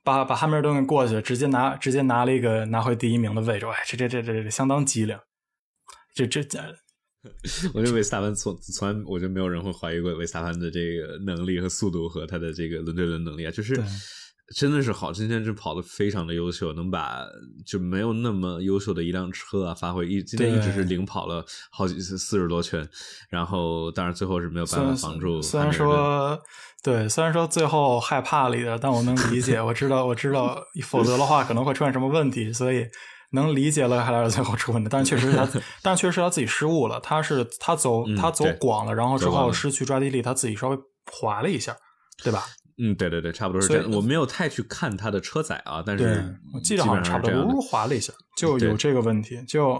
把把汉密尔顿给过去了，直接拿直接拿了一个拿回第一名的位置，哎，这这这这这相当机灵，这这这，我觉得维斯塔潘从从来我觉得没有人会怀疑过维斯塔潘的这个能力和速度和他的这个轮对轮能力啊，就是。真的是好，今天就跑的非常的优秀，能把就没有那么优秀的一辆车啊发挥一今天一直是领跑了好几次四十多圈，然后当然最后是没有办法防住。虽然说对，虽然说最后害怕了一点，但我能理解，我知道我知道，否则的话可能会出现什么问题，所以能理解了。还来最后出问题，但是确实他，但是确实是他自己失误了，他是他走他走广了，然后之后失去抓地力，他自己稍微滑了一下，对吧？嗯，对对对，差不多是这样。我没有太去看它的车载啊，但是我记得好像差不多，呜滑了一下，就有这个问题。就，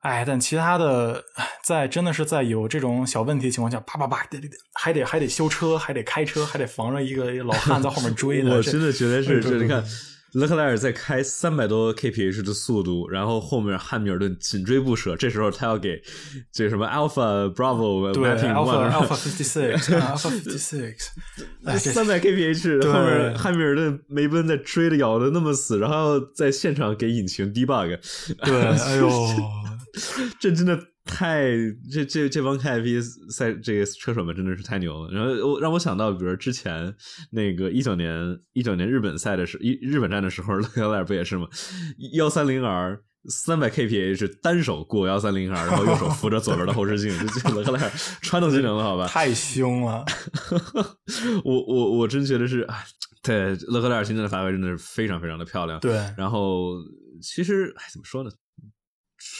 哎，但其他的，在真的是在有这种小问题情况下，叭叭叭，还得还得修车，还得开车，还得防着一个老汉在后面追呢。我真的觉得是，这你看。勒克莱尔在开三百多 kph 的速度，然后后面汉密尔顿紧追不舍。这时候他要给这什么 Alpha Bravo 对 Alpha Alpha fifty six Alpha fifty six 三百 kph 后面汉密尔顿梅奔在追的咬的那么死，然后在现场给引擎 debug。对，哎呦，这真的。太这这这帮 K F 赛这个车手们真的是太牛了，然后我让我想到，比如之前那个一九年一九年日本赛的时一日本站的时候，勒克莱尔不也是吗？幺三零 R 三百 K P H 单手过幺三零 R，然后右手扶着左边的后视镜，就勒克莱尔穿透技能了，好吧？太凶了！我我我真觉得是，对勒克莱尔今天的发挥真的是非常非常的漂亮。对，然后。其实哎怎么说呢？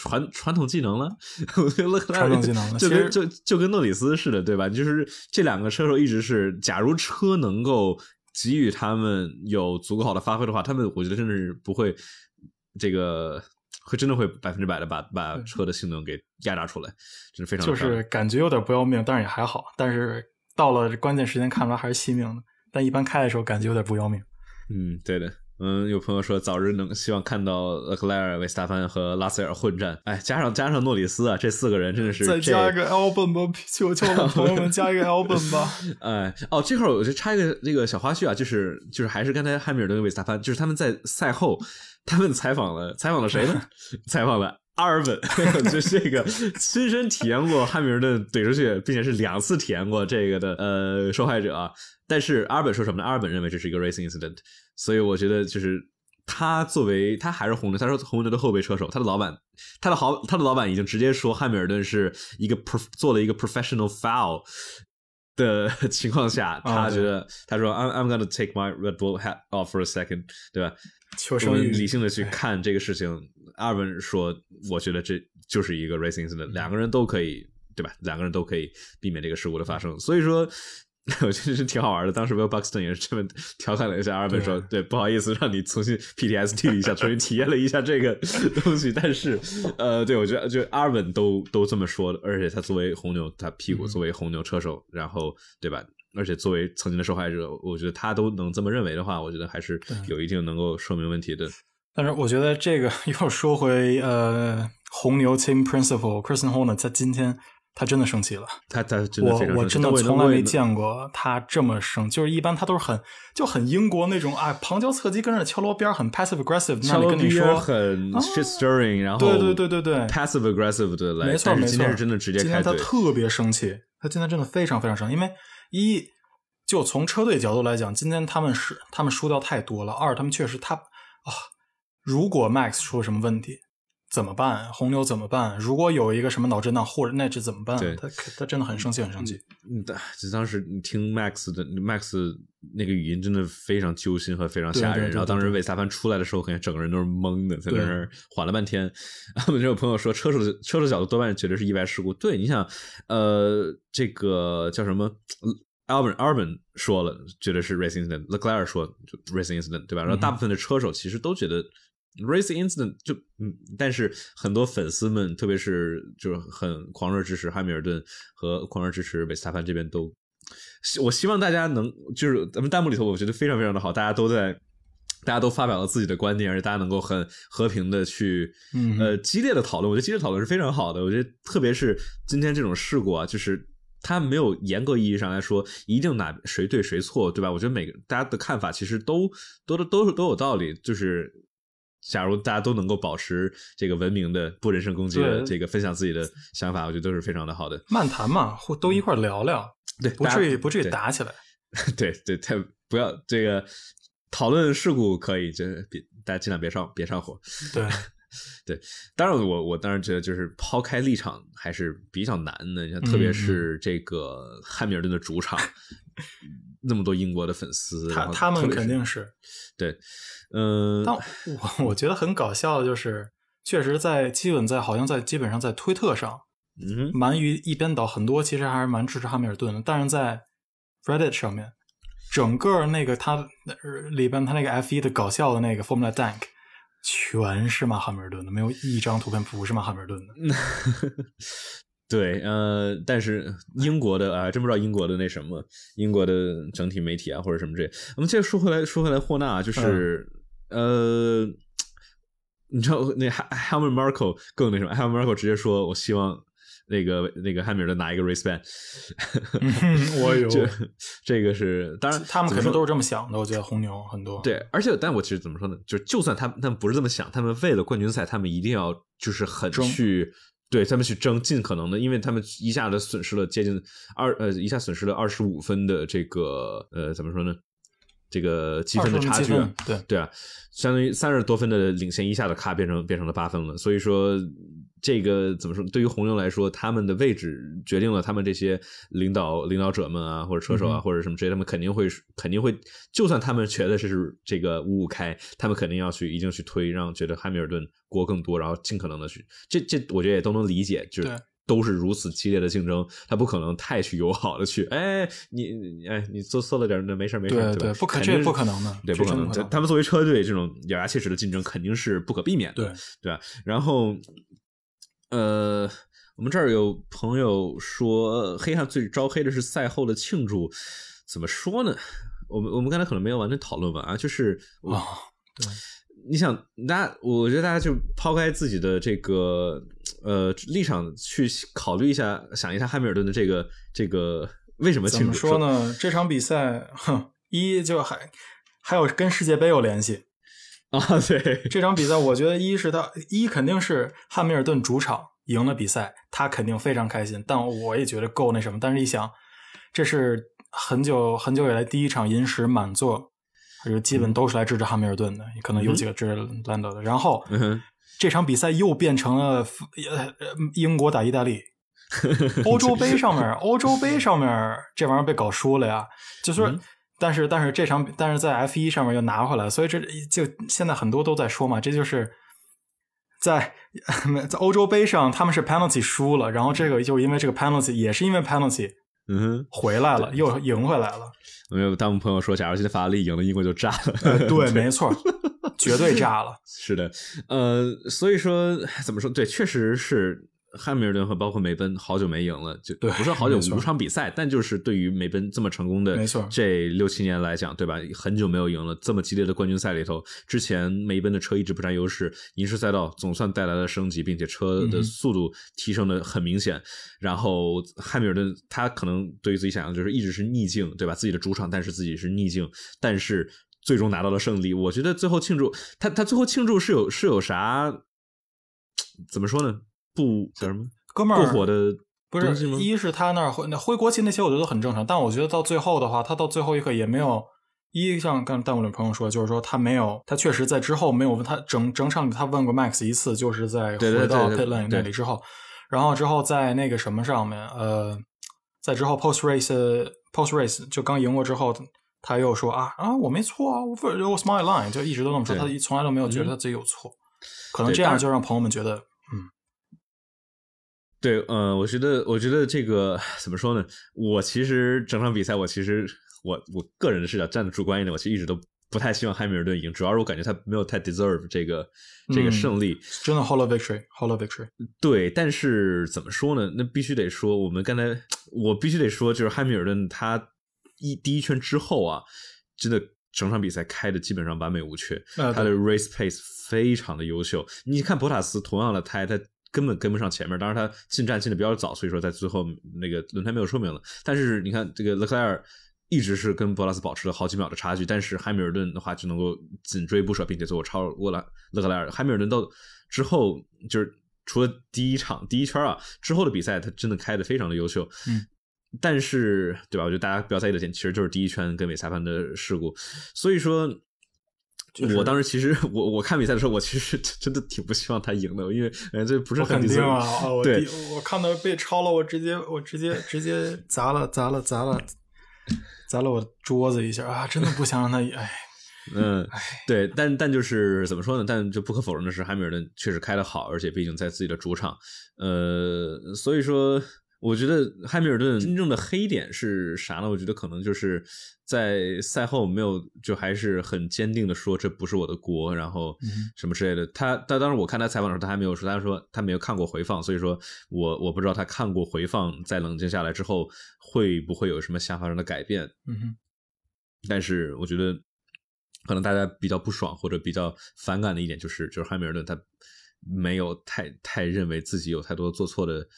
传传统技能了，我觉得勒克莱尔传统技能了，就跟就就跟诺里斯似的，对吧？就是这两个车手一直是，假如车能够给予他们有足够好的发挥的话，他们我觉得真的是不会这个会真的会百分之百的把把车的性能给压榨出来，真是非常就是感觉有点不要命，但是也还好。但是到了关键时间看出来还是惜命的，但一般开的时候感觉有点不要命。嗯，对的。嗯，有朋友说早日能希望看到勒克莱尔、维斯塔潘和拉塞尔混战。哎，加上加上诺里斯啊，这四个人真的是再加一个 Albon 吧，求求朋友们加一个 Albon 吧。哎，哦，这块我就插一个那个小花絮啊，就是就是还是刚才汉密尔顿跟维斯塔潘，就是他们在赛后他们采访了采访了谁呢？采访了阿尔本，就是这个亲身体验过汉密尔顿怼出去，并且是两次体验过这个的呃受害者啊。但是阿尔本说什么呢？阿尔本认为这是一个 racing incident。所以我觉得，就是他作为他还是红牛，他说红牛的后备车手，他的老板，他的好，他的老板已经直接说汉密尔顿是一个 pro 做了一个 professional foul 的 情况下，他觉得他说 I'm I'm gonna take my Red Bull hat off for a second，对吧？我们理性的去看这个事情。阿尔文说，我觉得这就是一个 racing incident，两个人都可以，对吧？两个人都可以避免这个事故的发生。所以说。我觉得是挺好玩的。当时 Will Buxton 也是这么调侃了一下阿尔本，说：“对，不好意思，让你重新 PTSD 了一下，重新体验了一下这个 东西。”但是，呃，对我觉得，就阿尔本都都这么说的。而且他作为红牛，他屁股作为红牛车手，然后对吧？而且作为曾经的受害者，我觉得他都能这么认为的话，我觉得还是有一定能够说明问题的。但是，我觉得这个 又说回呃，红牛 Team Principal Kristen Horner 在今天。他真的生气了，他他真的非常我我真的从来没见过他这么生，就是一般他都是很就很英国那种啊，旁敲侧击跟着敲锣边很 passive aggressive，敲锣边很 shit stirring，然后对对对对对。passive aggressive 的来，没错没错，今天是真的直接开今天他特别生气，他今天真的非常非常生，因为一就从车队角度来讲，今天他们是他们输掉太多了，二他们确实他啊，如果 Max 出了什么问题。怎么办？红牛怎么办？如果有一个什么脑震荡，或者那这怎么办？他他真的很生气，很生气。嗯，就当时你听 Max 的 Max 那个语音，真的非常揪心和非常吓人。然后当时韦斯塔潘出来的时候，感觉整个人都是懵的，在那儿缓了半天。我们就有朋友说，车手的车手角度多半觉得是意外事故。对，你想，呃，这个叫什么？Alvin Albert 说了，觉得是 racing incident。Leclerc 说就 racing incident，对吧？然后大部分的车手其实都觉得。Race incident 就嗯，但是很多粉丝们，特别是就是很狂热支持汉密尔顿和狂热支持维斯塔潘这边都，我希望大家能就是咱们弹幕里头，我觉得非常非常的好，大家都在，大家都发表了自己的观点，而且大家能够很和平的去呃激烈的讨论，我觉得激烈讨论是非常好的。我觉得特别是今天这种事故啊，就是它没有严格意义上来说一定哪谁对谁错，对吧？我觉得每个大家的看法其实都都都是都有道理，就是。假如大家都能够保持这个文明的、不人身攻击的这个分享自己的想法，我觉得都是非常的好的。漫谈嘛，或都一块聊聊，对，不至于不至于打起来。对对，太不要这个讨论事故可以，就别大家尽量别上别上火。对 对，当然我我当然觉得就是抛开立场还是比较难的，像特别是这个汉密尔顿的主场。那么多英国的粉丝，他他们肯定是对，嗯，但我我觉得很搞笑的就是，确实在基本在好像在基本上在推特上，嗯，蛮于一边倒，很多其实还是蛮支持汉密尔顿的，但是在 Reddit 上面，整个那个他里边他那个 F 一的搞笑的那个 Formula Dank，全是骂汉密尔顿的，没有一张图片不是骂汉密尔顿的。对，呃，但是英国的啊，真不知道英国的那什么，英国的整体媒体啊，或者什么这，我们接着说回来，说回来，霍纳就是，呃，你知道那 Helmut Marko 更那什么，Helmut Marko 直接说，我希望那个那个汉密尔顿拿一个 race ban，我有，这个是当然，他们肯定都是这么想的，我觉得红牛很多，对，而且但我其实怎么说呢，就就算他们他们不是这么想，他们为了冠军赛，他们一定要就是很去。对他们去争，尽可能的，因为他们一下子损失了接近二呃，一下损失了二十五分的这个呃，怎么说呢？这个积分的差距，对对啊，相当于三十多分的领先，一下子咔变成变成了八分了。所以说，这个怎么说？对于红牛来说，他们的位置决定了他们这些领导领导者们啊，或者车手啊，或者什么这些，他们肯定会肯定会，就算他们觉得是这个五五开，他们肯定要去一定去推，让觉得汉密尔顿锅更多，然后尽可能的去，这这我觉得也都能理解，就是都是如此激烈的竞争，他不可能太去友好的去，哎，你哎你做错了点那没事没事，对对，不可这不可能的，对不可能，他们作为车队这种咬牙切齿的竞争肯定是不可避免的，对对吧？然后。呃，我们这儿有朋友说，黑汉最招黑的是赛后的庆祝，怎么说呢？我们我们刚才可能没有完全讨论完啊，就是啊，对，你想，大家，我觉得大家就抛开自己的这个呃立场去考虑一下，想一下汉密尔顿的这个这个为什么庆祝？怎么说呢？这场比赛，哼，一就还还有跟世界杯有联系。啊，对这场比赛，我觉得一是他一肯定是汉密尔顿主场赢了比赛，他肯定非常开心。但我也觉得够那什么。但是一想，这是很久很久以来第一场银石满座，就基本都是来支持汉密尔顿的，可能有几个支持兰德的。然后这场比赛又变成了呃英国打意大利，欧洲杯上面，欧洲杯上面这玩意儿被搞输了呀，就是。但是，但是这场，但是在 F 一上面又拿回来，所以这就现在很多都在说嘛，这就是在 在欧洲杯上他们是 penalty 输了，然后这个就因为这个 penalty 也是因为 penalty，嗯哼，回来了又赢回来了。没有，弹幕朋友说，假如现在法拉利赢了，英国就炸了。对，没错，绝对炸了。是的，呃，所以说怎么说？对，确实是。汉密尔顿和包括梅奔好久没赢了，就不是好久五场比赛，但就是对于梅奔这么成功的没错这六七年来讲，对吧？很久没有赢了，这么激烈的冠军赛里头，之前梅奔的车一直不占优势，银石赛道总算带来了升级，并且车的速度提升的很明显。然后汉密尔顿他可能对于自己想象就是一直是逆境，对吧？自己的主场，但是自己是逆境，但是最终拿到了胜利。我觉得最后庆祝他他最后庆祝是有是有啥怎么说呢？不叫什么哥们儿过火的不是，一是他那儿挥挥国旗那些，我觉得很正常。但我觉得到最后的话，他到最后一刻也没有一像刚弹幕里朋友说，就是说他没有，他确实在之后没有问他整整场他问过 Max 一次，就是在回到 pit lane 那里之后，然后之后在那个什么上面，呃，在之后 post race post race 就刚赢过之后，他又说啊啊我没错啊，我 it was my line，就一直都那么说，他从来都没有觉得他自己有错，可能这样就让朋友们觉得。对，呃，我觉得，我觉得这个怎么说呢？我其实整场比赛，我其实我我个人的视角，站得主观一点，我其实一直都不太希望汉密尔顿赢，主要是我感觉他没有太 deserve 这个这个胜利。真的 hollow victory，hollow victory。对，但是怎么说呢？那必须得说，我们刚才我必须得说，就是汉密尔顿他一第一圈之后啊，真的整场比赛开的基本上完美无缺，他的 race pace 非常的优秀。你看博塔斯同样的胎，他。根本跟不上前面，当然他进站进的比较早，所以说在最后那个轮胎没有寿命了。但是你看这个勒克莱尔一直是跟博拉斯保持了好几秒的差距，但是汉密尔顿的话就能够紧追不舍，并且最后超过了勒克莱尔。汉密尔顿到之后就是除了第一场第一圈啊之后的比赛，他真的开的非常的优秀。嗯，但是对吧？我觉得大家比较在意的点其实就是第一圈跟伪裁判的事故，所以说。我当时其实我我看比赛的时候，我其实真的挺不希望他赢的，因为这不是很肯定啊。对，我看到被超了，我直接我直接直接砸了砸了砸了砸了我桌子一下啊！真的不想让他哎，嗯，对，但但就是怎么说呢？但就不可否认的是，汉密尔顿确实开得好，而且毕竟在自己的主场，呃，所以说。我觉得汉密尔顿真正的黑点是啥呢？我觉得可能就是在赛后没有，就还是很坚定的说这不是我的锅，然后什么之类的。他，他当时我看他采访的时候，他还没有说，他说他没有看过回放，所以说我我不知道他看过回放，在冷静下来之后会不会有什么想法上的改变。嗯哼。但是我觉得可能大家比较不爽或者比较反感的一点就是，就是汉密尔顿他没有太太认为自己有太多做错的。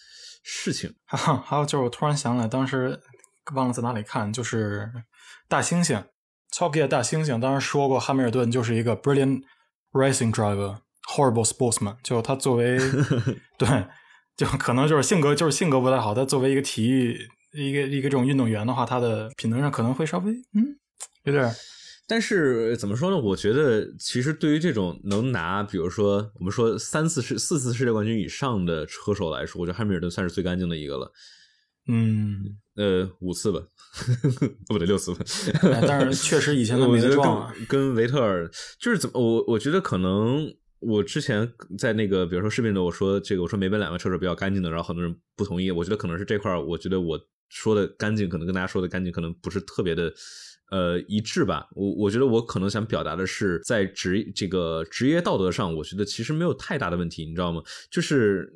事情，还有就是我突然想起来，当时忘了在哪里看，就是大猩猩，Top Gear 大猩猩当时说过，汉密尔顿就是一个 brilliant racing driver，horrible sportsman。就他作为 对，就可能就是性格就是性格不太好。他作为一个体育一个一个这种运动员的话，他的品德上可能会稍微嗯有点但是怎么说呢？我觉得其实对于这种能拿，比如说我们说三次世四次世界冠军以上的车手来说，我觉得汉密尔顿算是最干净的一个了。嗯，呃，五次吧，不对，六次吧。但是确实以前 的没得撞啊。跟维特尔就是怎么，我我觉得可能我之前在那个比如说视频里我说这个，我说梅奔两个车手比较干净的，然后很多人不同意。我觉得可能是这块我觉得我说的干净，可能跟大家说的干净可能不是特别的呃一致吧。我我觉得我可能想表达的是，在职这个职业道德上，我觉得其实没有太大的问题，你知道吗？就是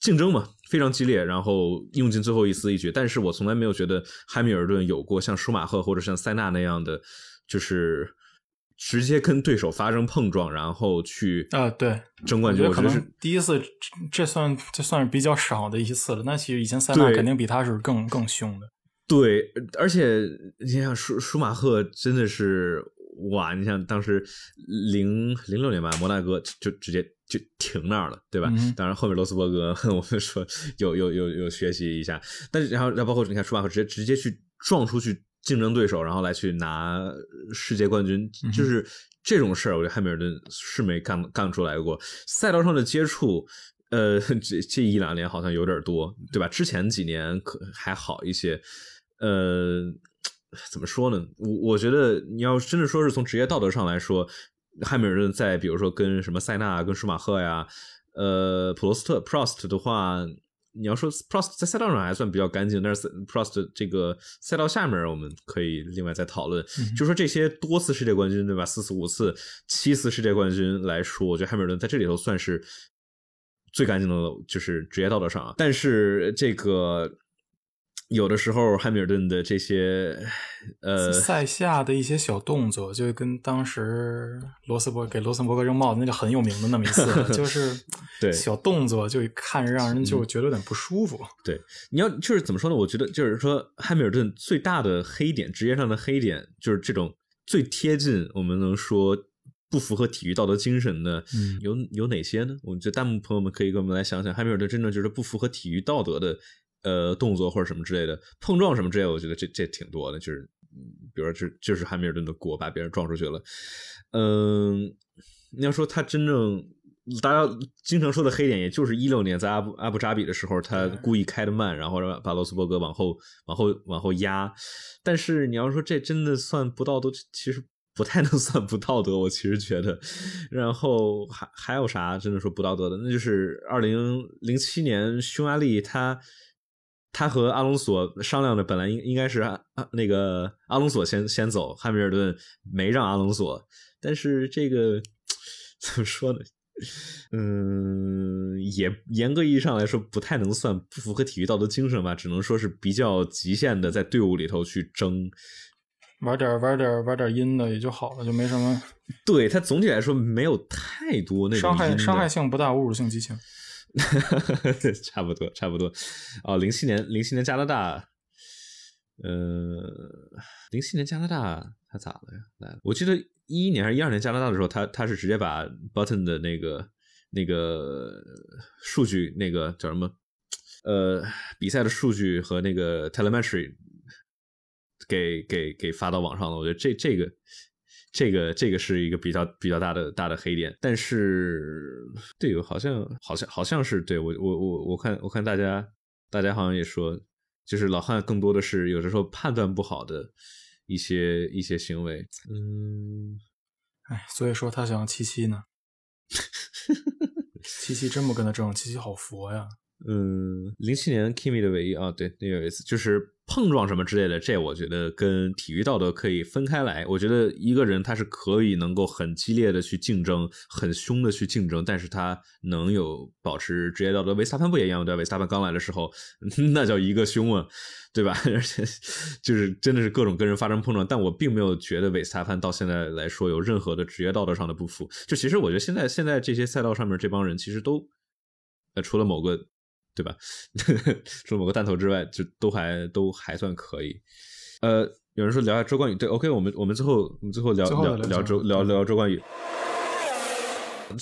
竞争嘛。非常激烈，然后用尽最后一丝一决。但是我从来没有觉得汉密尔顿有过像舒马赫或者像塞纳那样的，就是直接跟对手发生碰撞，然后去啊对争冠军。我觉得可能第一次，这算这算是比较少的一次了。那其实以前塞纳肯定比他是更更凶的。对，而且你想舒舒马赫真的是哇！你想当时零零六年吧，摩纳哥就直接。就停那儿了，对吧？当然后面罗斯伯格，我们说有有有有学习一下，但是然后然后包括你看舒马赫直接直接去撞出去竞争对手，然后来去拿世界冠军，就是这种事儿，我觉得汉密尔顿是没干干出来过。赛道上的接触，呃，这这一两年好像有点多，对吧？之前几年可还好一些，呃，怎么说呢？我我觉得你要真的说是从职业道德上来说。汉密尔顿在比如说跟什么塞纳、跟舒马赫呀，呃，普罗斯特 （Prost） 的话，你要说 Prost 在赛道上还算比较干净，但是 Prost 这个赛道下面我们可以另外再讨论。就说这些多次世界冠军，对吧？四次、五次、七次世界冠军来说，我觉得汉密尔顿在这里头算是最干净的，就是职业道德上啊。但是这个。有的时候，汉密尔顿的这些呃赛下的一些小动作，就跟当时罗斯伯给罗森伯格扔帽子那个很有名的那么一次，就是对小动作就看着让人就觉得有点不舒服。对，你要就是怎么说呢？我觉得就是说汉密尔顿最大的黑点，职业上的黑点，就是这种最贴近我们能说不符合体育道德精神的，有有哪些呢？我们这弹幕朋友们可以给我们来想想，汉密尔顿真正就是不符合体育道德的。呃，动作或者什么之类的碰撞什么之类，我觉得这这挺多的，就是比如说，这就是汉密尔顿的锅，把别人撞出去了。嗯，你要说他真正大家经常说的黑点，也就是一六年在阿布阿布扎比的时候，他故意开的慢，然后把罗斯伯格往后往后往后压。但是你要说这真的算不道德，其实不太能 算不道德，我其实觉得。然后还还有啥真的说不道德的？那就是二零零七年匈牙利他。他和阿隆索商量着本来应应该是啊那个阿隆索先先走，汉密尔顿没让阿隆索，但是这个 怎么说呢？嗯，也严格意义上来说不太能算不符合体育道德精神吧，只能说是比较极限的，在队伍里头去争，玩点玩点玩点阴的也就好了，就没什么。对他总体来说没有太多那种伤害伤害性不大，侮辱性极强。差不多，差不多。哦，零七年，零七年加拿大，呃，零七年加拿大他咋了呀？来，我记得一一年还是一二年加拿大的时候，他他是直接把 Button 的那个那个数据，那个叫什么？呃，比赛的数据和那个 Telemetry 给给给发到网上了。我觉得这这个。这个这个是一个比较比较大的大的黑点，但是队友，好像好像好像是对我我我我看我看大家大家好像也说，就是老汉更多的是有的时候判断不好的一些一些行为，嗯，哎，所以说他想七七呢，七七这么跟他争，七七好佛呀。嗯，零七年 Kimi 的唯一啊，对，那有一次就是碰撞什么之类的，这我觉得跟体育道德可以分开来。我觉得一个人他是可以能够很激烈的去竞争，很凶的去竞争，但是他能有保持职业道德。维斯塔潘不也一样对维斯塔潘刚来的时候，那叫一个凶啊，对吧？而 且就是真的是各种跟人发生碰撞，但我并没有觉得维斯塔潘到现在来说有任何的职业道德上的不符。就其实我觉得现在现在这些赛道上面这帮人其实都，呃，除了某个。对吧？除了某个弹头之外，就都还都还算可以。呃，有人说聊下周冠宇，对，OK，我们我们最后我们最后聊聊聊周聊聊周冠宇，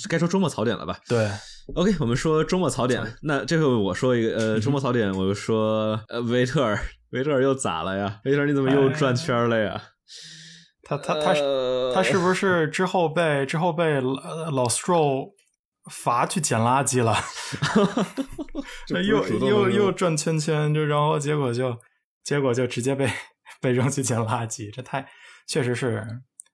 该说周末槽点了吧？对，OK，我们说周末槽点。那这回我说一个，呃，周末槽点，我就说，呃，维特尔，维特尔又咋了呀？维特尔你怎么又转圈了呀？他他他是他是不是之后被之后被老 Stroll 罚去捡垃圾了？又又又转圈圈，就然后结果就结果就直接被被扔去捡垃圾，这太确实是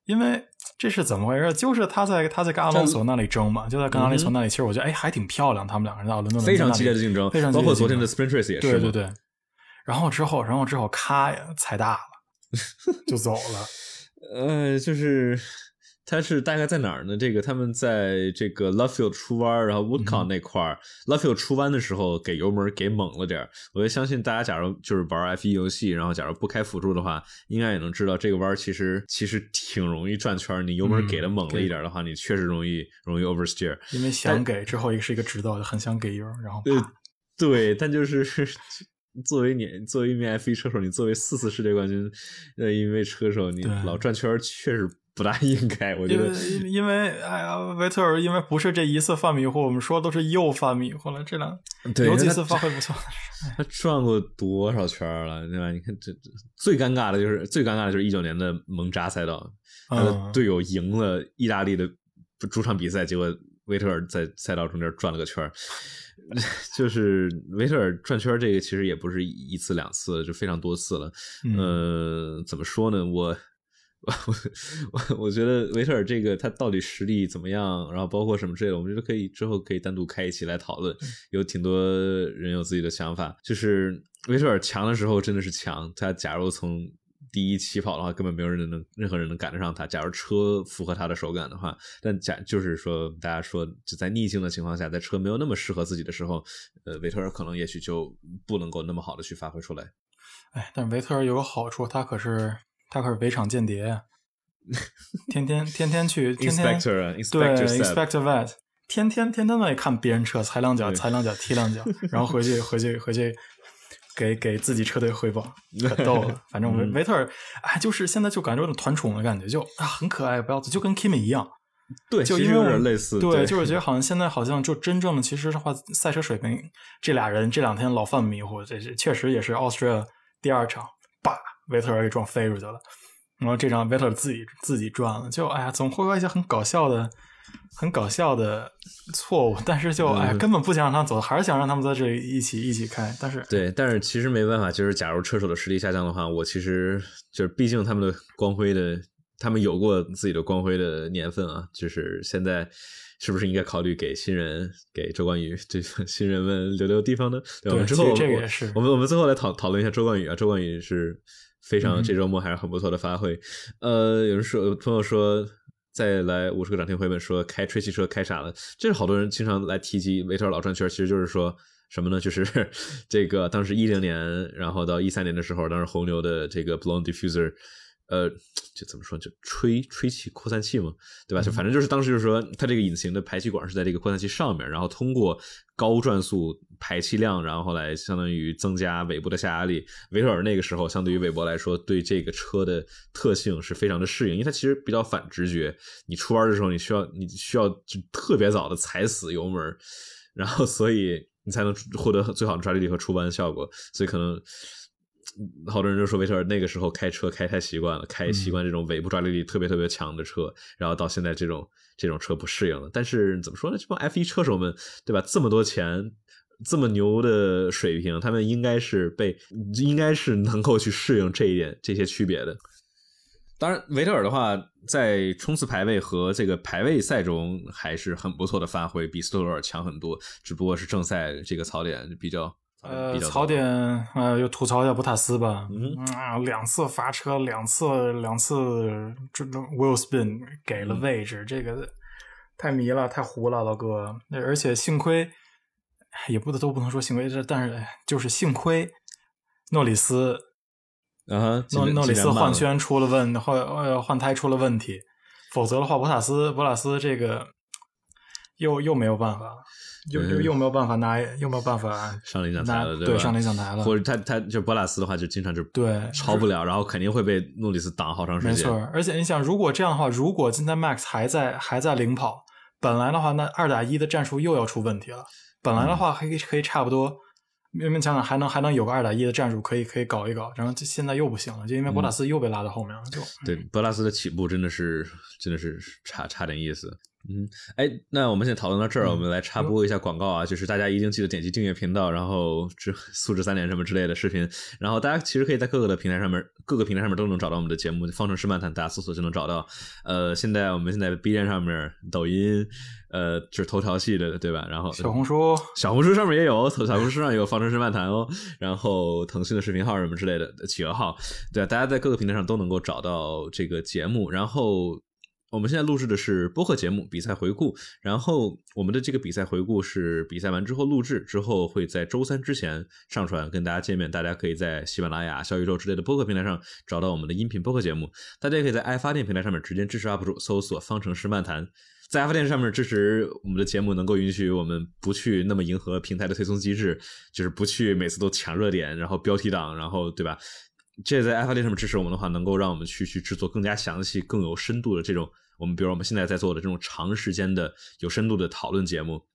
因为这是怎么回事？就是他在他在跟阿隆索那里争嘛，就在跟阿隆索那里，其实我觉得哎还挺漂亮，他们两个人在伦敦非常激烈的竞争，非常包括昨天的 Sprint Race 也是，对对对。然后之后，然后之后咔踩大了，就走了。呃，就是他是大概在哪儿呢？这个他们在这个 Lovefield 出弯，然后 Woodcon 那块儿，Lovefield 出弯的时候给油门给猛了点我就相信大家，假如就是玩 F1 游戏，然后假如不开辅助的话，应该也能知道这个弯其实其实挺容易转圈。你油门给的猛了一点的话，你确实容易容易 oversteer。因为想给之后一个是一个直道，就很想给油，然后对，但就是。作为你，作为一名 F 一车手，你作为四次世界冠军的一位车手，你老转圈确实不大应该。我觉得，因为哎呀，维特尔因为不是这一次犯迷糊，我们说都是又犯迷糊了。这两有几次发挥不错，他转过多少圈了，对吧？你看这这最尴尬的就是最尴尬的就是一九年的蒙扎赛道，他的队友赢了意大利的主场比赛，结果维特尔在赛道中间转了个圈 就是维特尔转圈这个其实也不是一次两次，就非常多次了。呃，怎么说呢？我 我我我觉得维特尔这个他到底实力怎么样？然后包括什么之类的，我们觉得可以之后可以单独开一期来讨论。有挺多人有自己的想法，就是维特尔强的时候真的是强。他假如从第一起跑的话，根本没有人能任何人能赶得上他。假如车符合他的手感的话，但假就是说，大家说就在逆境的情况下，在车没有那么适合自己的时候，呃，维特尔可能也许就不能够那么好的去发挥出来。哎，但维特尔有个好处，他可是他可是围场间谍，天天天天去，天天对 inspector vet，天天天天在那看别人车，踩两脚，踩两脚，踢两脚，然后回去回去回去。给给自己车队汇报，可逗了。反正维维特尔，哎，就是现在就感觉有种团宠的感觉，就啊很可爱，不要就跟 Kimi 一样。对，就因为有点类似。对，就是觉得 好像现在好像就真正的，其实的话，赛车水平，这俩人这两天老犯迷糊，这确实也是 Austria 第二场，把维特尔给撞飞出去了。然后这张维特尔自己自己转了，就哎呀，总会有一些很搞笑的。很搞笑的错误，但是就哎，根本不想让他走，还是想让他们在这里一起一起开。但是对，但是其实没办法，就是假如车手的实力下降的话，我其实就是毕竟他们的光辉的，他们有过自己的光辉的年份啊。就是现在是不是应该考虑给新人，给周冠宇这新人们留留地方呢？对，我们之后这个也是，我们我们最后来讨讨论一下周冠宇啊。周冠宇是非常这周末还是很不错的发挥。呃，有人说朋友说。再来五十个涨停回本，说开吹气车开傻了，这是好多人经常来提及维特尔老转圈，其实就是说什么呢？就是 这个当时一零年，然后到一三年的时候，当时红牛的这个 blown diffuser。呃，就怎么说，就吹吹气扩散器嘛，对吧？就反正就是当时就是说，它这个引擎的排气管是在这个扩散器上面，然后通过高转速排气量，然后来相当于增加尾部的下压力。维特尔那个时候相对于韦伯来说，对这个车的特性是非常的适应，因为它其实比较反直觉，你出弯的时候你需要你需要就特别早的踩死油门，然后所以你才能获得最好的抓地力和出弯效果，所以可能。好多人就说维特尔那个时候开车开太习惯了，开习惯这种尾部抓地力特别特别强的车，然后到现在这种这种车不适应了。但是怎么说呢？这帮 F 一车手们，对吧？这么多钱，这么牛的水平，他们应该是被，应该是能够去适应这一点这些区别的。当然，维特尔的话，在冲刺排位和这个排位赛中还是很不错的发挥，比斯托尔强很多。只不过是正赛这个槽点比较。呃，槽点，呃，又吐槽一下博塔斯吧。嗯啊，两次罚车，两次两次这 wheel spin 给了位置，这个太迷了，太糊了，老哥。而且幸亏，也不都不能说幸亏，这但是就是幸亏诺里斯，啊，诺诺里斯换圈出了问，换呃换胎出了问题，否则的话，博塔斯博塔斯这个又又没有办法。又又没有办法拿，又没有办法上领奖台了，对上领奖台了。或者他他就博拉斯的话，就经常就对超不了，然后肯定会被诺里斯挡好长时间。没错，而且你想，如果这样的话，如果今天 Max 还在还在领跑，本来的话，那二打一的战术又要出问题了。本来的话，可以可以差不多，勉勉强强还能还能有个二打一的战术可以可以搞一搞，然后现在又不行了，就因为博拉斯又被拉到后面了，就对博拉斯的起步真的是真的是差差点意思。嗯，哎，那我们现在讨论到这儿，我们来插播一下广告啊，就是大家一定记得点击订阅频道，然后这 素质三连什么之类的视频，然后大家其实可以在各个的平台上面，各个平台上面都能找到我们的节目，方程式漫谈，大家搜索就能找到。呃，现在我们现在 B 站上面、抖音，呃，就是头条系的，对吧？然后小红书，小红书上面也有，小红书上有方程式漫谈哦。然后腾讯的视频号什么之类的企鹅号，对，大家在各个平台上都能够找到这个节目，然后。我们现在录制的是播客节目比赛回顾，然后我们的这个比赛回顾是比赛完之后录制，之后会在周三之前上传跟大家见面。大家可以在喜马拉雅、小宇宙之类的播客平台上找到我们的音频播客节目。大家也可以在爱发电平台上面直接支持 UP 主，搜索“方程式漫谈”。在爱发电上面支持我们的节目，能够允许我们不去那么迎合平台的推送机制，就是不去每次都抢热点，然后标题党，然后对吧？这在爱发电上面支持我们的话，能够让我们去去制作更加详细、更有深度的这种。我们比如我们现在在做的这种长时间的有深度的讨论节目，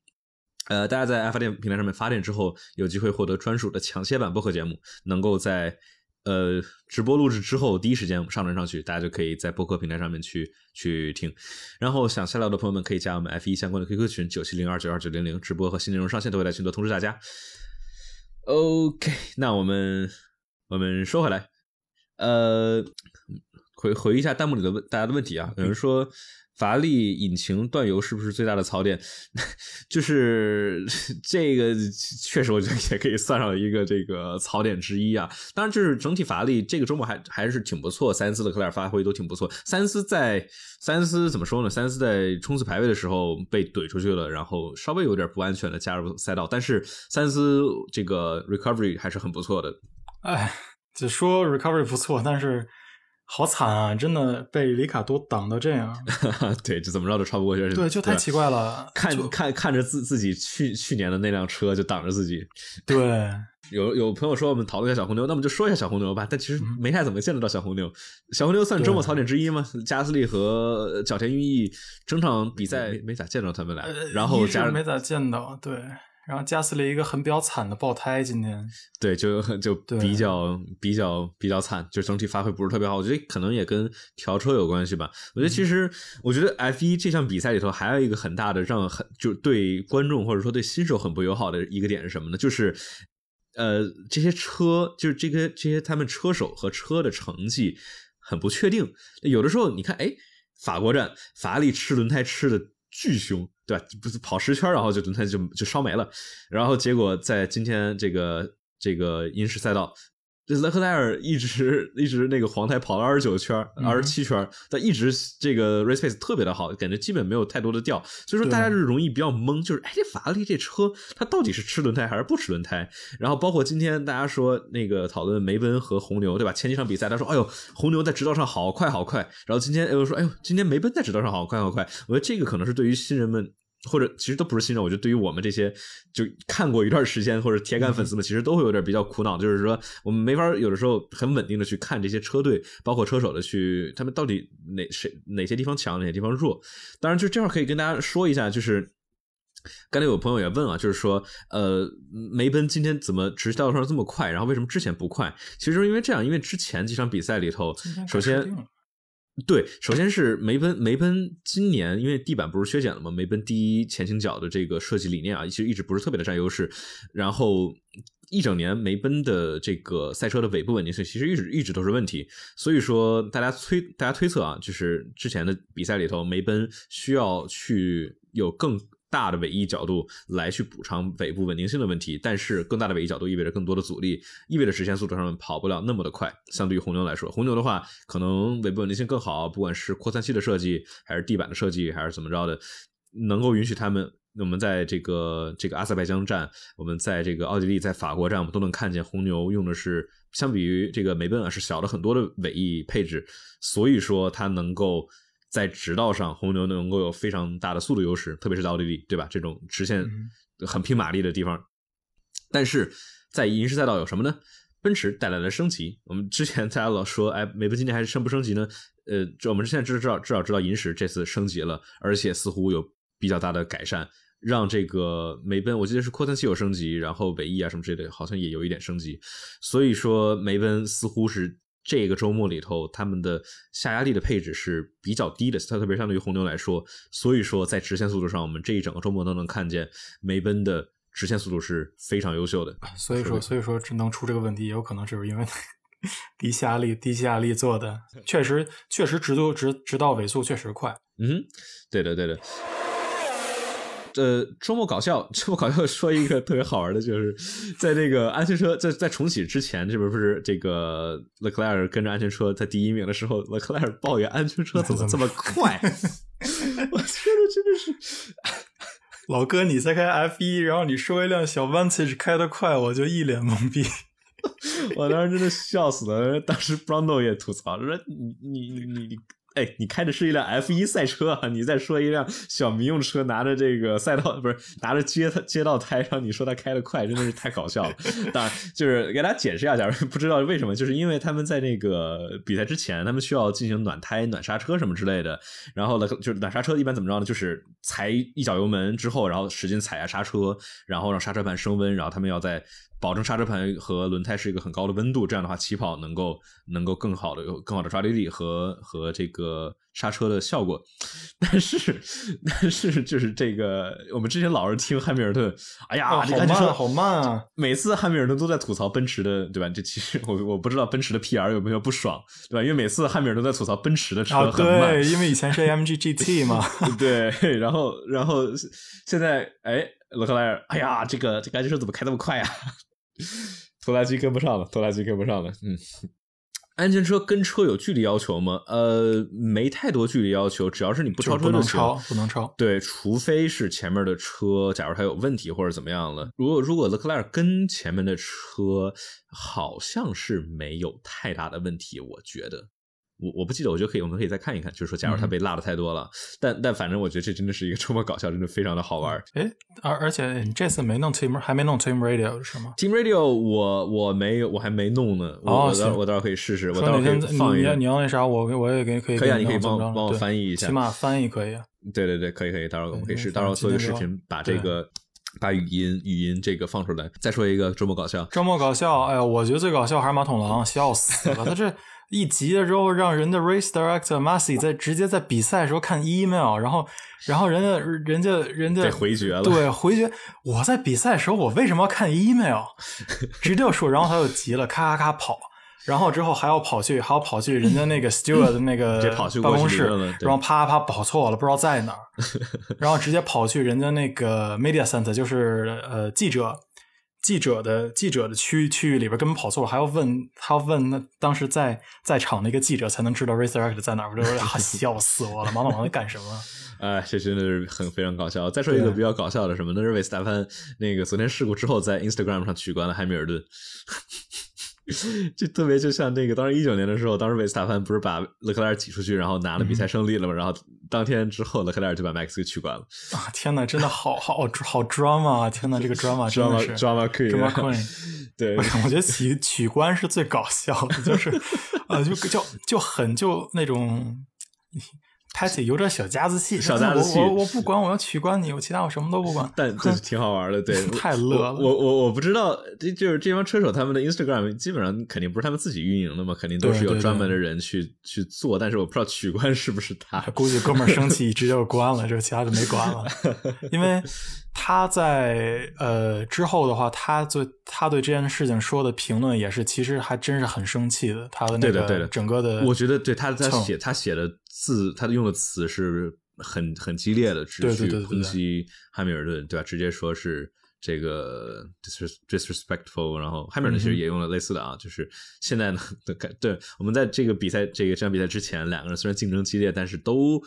呃，大家在爱发电平台上面发电之后，有机会获得专属的抢先版播客节目，能够在呃直播录制之后第一时间上传上去，大家就可以在播客平台上面去去听。然后想下聊的朋友们可以加我们 F 一相关的 QQ 群九七零二九二九零零，直播和新内容上线都会在群中通知大家。OK，那我们我们说回来，呃。回回一下弹幕里的问大家的问题啊，有人说法拉利引擎断油是不是最大的槽点？就是这个确实我觉得也可以算上一个这个槽点之一啊。当然，就是整体法拉利这个周末还还是挺不错，塞恩斯的克莱尔发挥都挺不错。塞恩斯在塞恩斯怎么说呢？塞恩斯在冲刺排位的时候被怼出去了，然后稍微有点不安全的加入赛道，但是塞恩斯这个 recovery 还是很不错的。哎，只说 recovery 不错，但是。好惨啊！真的被里卡多挡到这样，对，就怎么着都超不过去。对，就太奇怪了。看看看着自自己去去年的那辆车就挡着自己。对，有有朋友说我们讨论一下小红牛，那我们就说一下小红牛吧。但其实没太怎么见得到小红牛。小红牛算周末槽点之一吗？加斯利和角田裕毅整场比赛没咋见着他们俩，然后加没咋见到，对。然后加斯利一个很比较惨的爆胎，今天对就就比较比较比较惨，就整体发挥不是特别好。我觉得可能也跟调车有关系吧。我觉得其实我觉得 F 一这项比赛里头还有一个很大的让很就对观众或者说对新手很不友好的一个点是什么呢？就是呃这些车就是这个这些他们车手和车的成绩很不确定。有的时候你看，哎，法国站法拉利吃轮胎吃的。巨凶，对吧？不是跑十圈，然后就轮胎就就烧没了，然后结果在今天这个这个英式赛道。这勒克莱尔一直一直那个黄胎跑了二十九圈、二十七圈，但一直这个 race pace 特别的好，感觉基本没有太多的掉，所以说大家就容易比较懵，就是哎，这法拉利这车它到底是吃轮胎还是不吃轮胎？然后包括今天大家说那个讨论梅奔和红牛，对吧？前几场比赛他说，哎呦，红牛在直道上好快好快，然后今天又说，哎呦，今天梅奔在直道上好快好快。我觉得这个可能是对于新人们。或者其实都不是新人，我觉得对于我们这些就看过一段时间或者铁杆粉丝们，其实都会有点比较苦恼，就是说我们没法有的时候很稳定的去看这些车队，包括车手的去他们到底哪谁哪些地方强，哪些地方弱。当然，就这块可以跟大家说一下，就是刚才有朋友也问啊，就是说呃梅奔今天怎么直道上这么快，然后为什么之前不快？其实因为这样，因为之前几场比赛里头，首先。对，首先是梅奔，梅奔今年因为地板不是削减了吗？梅奔第一前倾角的这个设计理念啊，其实一直不是特别的占优势。然后一整年梅奔的这个赛车的尾部稳定性其实一直一直都是问题。所以说大家推大家推测啊，就是之前的比赛里头，梅奔需要去有更。大的尾翼角度来去补偿尾部稳定性的问题，但是更大的尾翼角度意味着更多的阻力，意味着直线速度上面跑不了那么的快。相对于红牛来说，红牛的话可能尾部稳定性更好，不管是扩散器的设计，还是地板的设计，还是怎么着的，能够允许他们。我们在这个这个阿塞拜疆站，我们在这个奥地利，在法国站，我们都能看见红牛用的是相比于这个梅奔啊是小了很多的尾翼配置，所以说它能够。在直道上，红牛能够有非常大的速度优势，特别是在奥地利，对吧？这种直线很拼马力的地方。但是在银石赛道有什么呢？奔驰带来了升级。我们之前 大家老说，哎，梅奔今年还是升不升级呢？呃，我们现在至少至少知道银石这次升级了，而且似乎有比较大的改善。让这个梅奔，我记得是扩散器有升级，然后尾翼啊什么之类的，好像也有一点升级。所以说梅奔似乎是这个周末里头他们的下压力的配置是比较低的，它特别相对于红牛来说。所以说在直线速度上，我们这一整个周末都能看见梅奔的直线速度是非常优秀的。所以说，所以说只能出这个问题，也有可能就是因为 低下压力、低下压力做的，确实确实直度直直到尾速确实快。嗯，对的，对的。呃，周末搞笑，周末搞笑说一个特别好玩的，就是在这个安全车在在重启之前，这不是这个勒克莱尔跟着安全车在第一名的时候，勒克莱尔抱怨安全车怎么这么快？我觉得，真的是老哥，你在开 F 一，然后你说一辆小 Vantage 开得快，我就一脸懵逼。我当时真的笑死了，当时 Brando 也吐槽说：“你你你你。”哎，你开的是一辆 F 一赛车啊，你再说一辆小民用车拿着这个赛道不是拿着街街道胎，然后你说它开的快，真的是太搞笑了。当然，就是给大家解释一下，假如不知道为什么，就是因为他们在那个比赛之前，他们需要进行暖胎、暖刹车什么之类的。然后呢，就是暖刹车一般怎么着呢？就是踩一脚油门之后，然后使劲踩下刹车，然后让刹车盘升温，然后他们要在。保证刹车盘和轮胎是一个很高的温度，这样的话起跑能够能够更好的有更好的抓地力和和这个刹车的效果。但是但是就是这个我们之前老是听汉密尔顿，哎呀，好慢好慢啊！每次汉密尔顿都在吐槽奔驰的，对吧？这其实我我不知道奔驰的 PR 有没有不爽，对吧？因为每次汉密尔顿在吐槽奔驰的车很慢，对，因为以前是 AMG GT 嘛，对，然后然后现在哎，勒克莱尔，哎呀，这个这个安车怎么开那么快啊？拖拉机跟不上了，拖拉机跟不上了。嗯，安全车跟车有距离要求吗？呃，没太多距离要求，只要是你不超车就行。不能超，对，除非是前面的车，假如它有问题或者怎么样了。如果如果勒克莱尔跟前面的车，好像是没有太大的问题，我觉得。我我不记得，我觉得可以，我们可以再看一看。就是说，假如他被落的太多了，但但反正我觉得这真的是一个周末搞笑，真的非常的好玩。哎，而而且你这次没弄 Team，还没弄 Team Radio 是吗？Team Radio 我我没有，我还没弄呢。我我我到时候可以试试。我到时候可以放一个。你要那啥，我我也给可以。可以啊，你可以帮帮我翻译一下。起码翻译可以。啊对对对，可以可以。到时候我们可以试，到时候做一个视频，把这个把语音语音这个放出来。再说一个周末搞笑。周末搞笑，哎呀，我觉得最搞笑还是马桶狼，笑死了。他这。一急了之后，让人家 race director Massey 在直接在比赛的时候看 email，然后，然后人家人家人家回绝了，对回绝。我在比赛的时候，我为什么要看 email？直接说，然后他就急了，咔咔咔跑，然后之后还要跑去，还要跑去人家那个 steward 的那个 办公室，然后啪啪跑错了，不知道在哪儿，然后直接跑去人家那个 media center，就是呃记者。记者的记者的区区域里边根本跑错了，还要问，他要问那当时在在场的一个记者才能知道 director 在哪儿，我就 笑死我了，忙忙忙在干什么？哎，这真的是很非常搞笑。再说一个比较搞笑的什么？那是维斯塔潘那个昨天事故之后在 Instagram 上取关了汉密尔顿。就特别就像那个，当时一九年的时候，当时维斯塔潘不是把勒克莱尔挤出去，然后拿了比赛胜利了嘛？然后当天之后，勒克莱尔就把 Max 给取关了。啊，天呐，真的好好好 drama！天呐，这个 drama，drama drama queen，drama queen。对，我觉得取取关是最搞笑的，就是啊，就就就很就那种。开启有点小家子气，小家子气。我我不管，我要取关你，我其他我什么都不管。但这是挺好玩的，对，太乐了。我我我不知道，这就是这帮车手他们的 Instagram 基本上肯定不是他们自己运营的嘛，肯定都是有专门的人去去做。但是我不知道取关是不是他，估计哥们儿生气直接就关了，这 其他就没关了。因为他在呃之后的话，他对他对这件事情说的评论也是，其实还真是很生气的。他的那个整个的，我觉得对他在写他写的。字，他用的词是很很激烈的，是去抨击汉密尔顿，对吧？直接说是这个 disrespectful，然后汉密尔顿其实也用了类似的啊，就是现在呢，对，我们在这个比赛这个这场比赛之前，两个人虽然竞争激烈，但是都。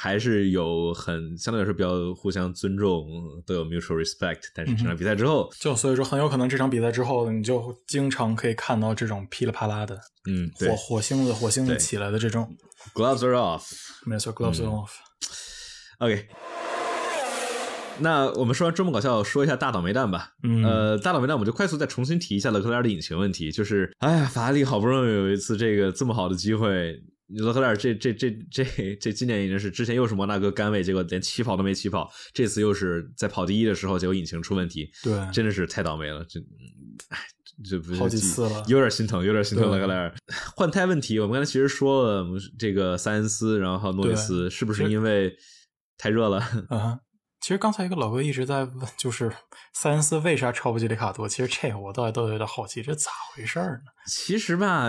还是有很相对来说比较互相尊重，都有 mutual respect。但是这场比赛之后，就所以说很有可能这场比赛之后，你就经常可以看到这种噼里啪啦的，嗯，火火星子火星子起来的这种。Gloves are off，没错，Gloves are off。OK，那我们说完这么搞笑，说一下大倒霉蛋吧。嗯，呃，大倒霉蛋，我们就快速再重新提一下勒克莱尔的引擎问题。就是，哎呀，法拉利好不容易有一次这个这么好的机会。勒克莱尔这这这这这今年已经是之前又是摩纳哥杆位，结果连起跑都没起跑，这次又是在跑第一的时候结果引擎出问题，对，真的是太倒霉了，这哎这不是好几次了，有点心疼，有点心疼勒克莱尔。换胎问题，我们刚才其实说了，这个塞恩斯，然后还有诺里斯，是不是因为太热了？啊。其实刚才一个老哥一直在问，就是塞恩斯为啥超不及里卡多？其实这个我倒都有点好奇，这咋回事呢？其实吧，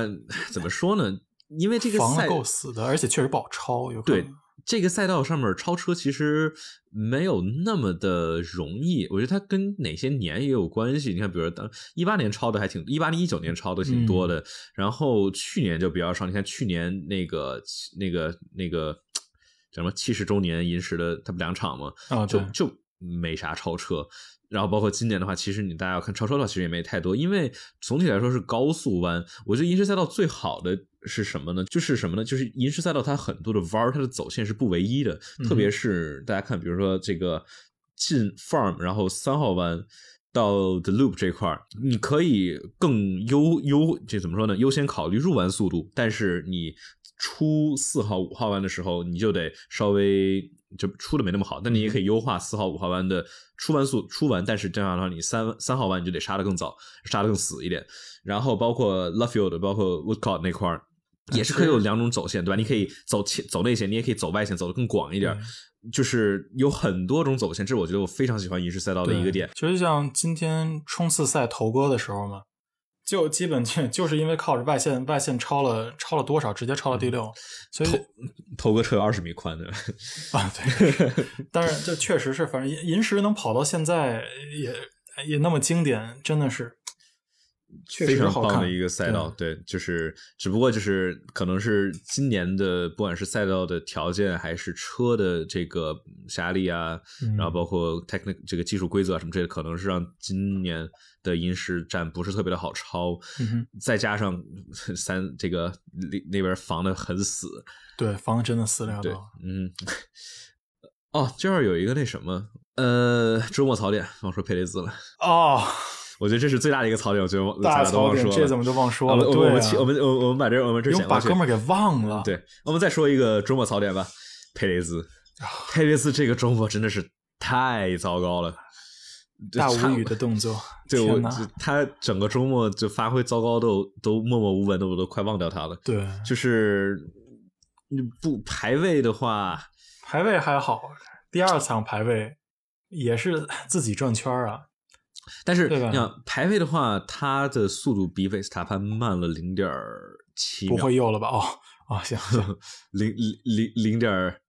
怎么说呢？因为这个防的够死的，而且确实不好超。有对这个赛道上面超车其实没有那么的容易。我觉得它跟哪些年也有关系。你看，比如当一八年超的还挺，一八年、一九年超的挺多的，然后去年就比较少。你看去年那个、那个、那个叫。什么七十周年银石的，它不两场吗？啊，就就没啥超车。然后包括今年的话，其实你大家要看超车的话，其实也没太多。因为总体来说是高速弯。我觉得银石赛道最好的是什么呢？就是什么呢？就是银石赛道它很多的弯它的走线是不唯一的。特别是大家看，比如说这个进 Farm，然后三号弯到 The Loop 这块儿你可以更优优这怎么说呢？优先考虑入弯速度，但是你。出四号、五号弯的时候，你就得稍微就出的没那么好，但你也可以优化四号、五号弯的出弯速出弯，但是这样的话，你三三号弯你就得刹的更早，刹的更死一点。然后包括 Lovefield，包括 Woodcourt 那块儿，也是可以有两种走线，对吧？你可以走前走内线，你也可以走外线，走的更广一点，就是有很多种走线。这是我觉得我非常喜欢银石赛道的一个点。其实像今天冲刺赛头哥的时候嘛。就基本就就是因为靠着外线，外线超了超了多少，直接超了第六，所以头个车有二十米宽的啊，对，但是这确实是，反正银银石能跑到现在也也那么经典，真的是。非常棒的一个赛道，对，就是只不过就是可能是今年的不管是赛道的条件还是车的这个压力啊，然后包括 technic 这个技术规则啊什么这些，可能是让今年的银石站不是特别的好超，再加上三这个那那边防的很死，对，防的真的死了，对，嗯，哦，这儿有一个那什么，呃，周末槽点，忘说佩雷兹了，哦。我觉得这是最大的一个槽点，我觉得大家都忘说了，这怎么都忘说了？我们我们我们我们把这我们这把哥们儿给忘了。对，我们再说一个周末槽点吧。佩雷兹，佩雷兹这个周末真的是太糟糕了，大无语的动作。对，我他整个周末就发挥糟糕，都都默默无闻的，我都快忘掉他了。对，就是你不排位的话，排位还好，第二场排位也是自己转圈啊。但是你想排位的话，它的速度比维斯塔潘慢了零点七秒，不会又了吧？哦哦，行 行，零零零零点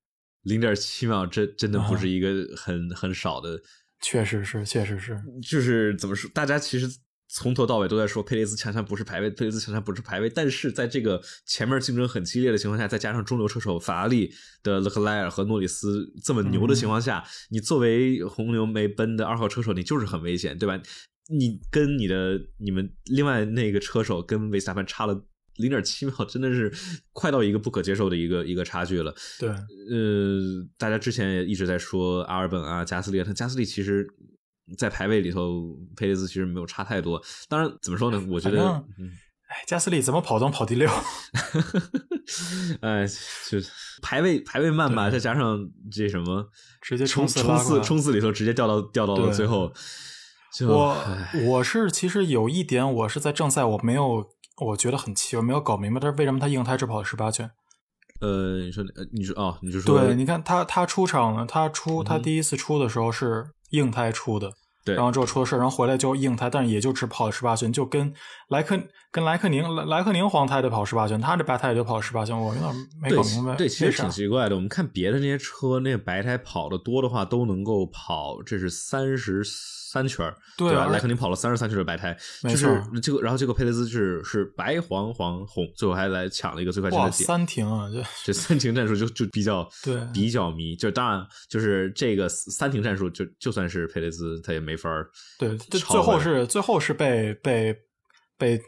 零点七秒，这真的不是一个很很少的，确实是，确实是，就是怎么说，大家其实。从头到尾都在说佩雷斯强强不是排位，佩雷斯强强不是排位。但是在这个前面竞争很激烈的情况下，再加上中流车手法拉利的勒克莱尔和诺里斯这么牛的情况下，你作为红牛没奔的二号车手，你就是很危险，对吧？你跟你的你们另外那个车手跟维斯塔潘差了零点七秒，真的是快到一个不可接受的一个一个差距了。对，呃，大家之前也一直在说阿尔本啊，加斯利，他加斯利其实。在排位里头，佩雷兹其实没有差太多。当然，怎么说呢？我觉得，哎，加斯利怎么跑都跑第六。哎，就排位排位慢吧，再加上这什么，直接冲冲刺冲刺里头直接掉到掉到了最后。我我是其实有一点，我是在正赛，我没有我觉得很奇，我没有搞明白，他是为什么他硬胎只跑了十八圈？呃，你说呃，你说哦，你就说，对，你看他他出场了，他出他第一次出的时候是。硬胎出的，对，然后之后出了事然后回来就硬胎，但是也就只跑了十八圈，就跟莱克跟莱克宁莱莱克宁黄胎的跑十八圈，他这白胎也就跑十八圈，我有点没搞明白。对，其实挺奇怪的。我们看别的那些车，那个白胎跑的多的话，都能够跑，这是三十。三圈对吧？莱克宁跑了三十三圈的白胎，就是这个，然后这个佩雷兹是是白黄黄红，最后还来抢了一个最快成绩。三停啊！这这三停战术就就比较 对比较迷，就当然就是这个三停战术，就就算是佩雷兹他也没法对，最后是最后是被被被。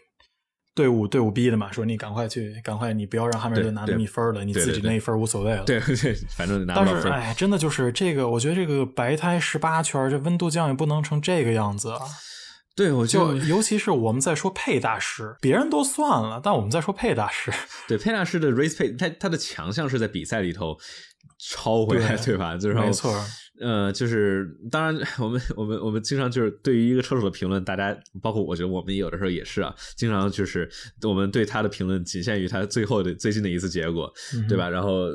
队伍队伍逼的嘛，说你赶快去，赶快你不要让哈密尔顿拿那么一分了，你自己那一分无所谓了。对 对，反正拿但是哎，真的就是这个，我觉得这个白胎十八圈，这温度降也不能成这个样子啊。对，我就尤其是我们在说佩大师，别人都算了，但我们在说佩大师。对，佩大师的 race pay，，他他的强项是在比赛里头抄回来，对吧？就是没错。呃，就是当然，我们我们我们经常就是对于一个车手的评论，大家包括我觉得我们有的时候也是啊，经常就是我们对他的评论仅限于他最后的最近的一次结果，对吧？然后。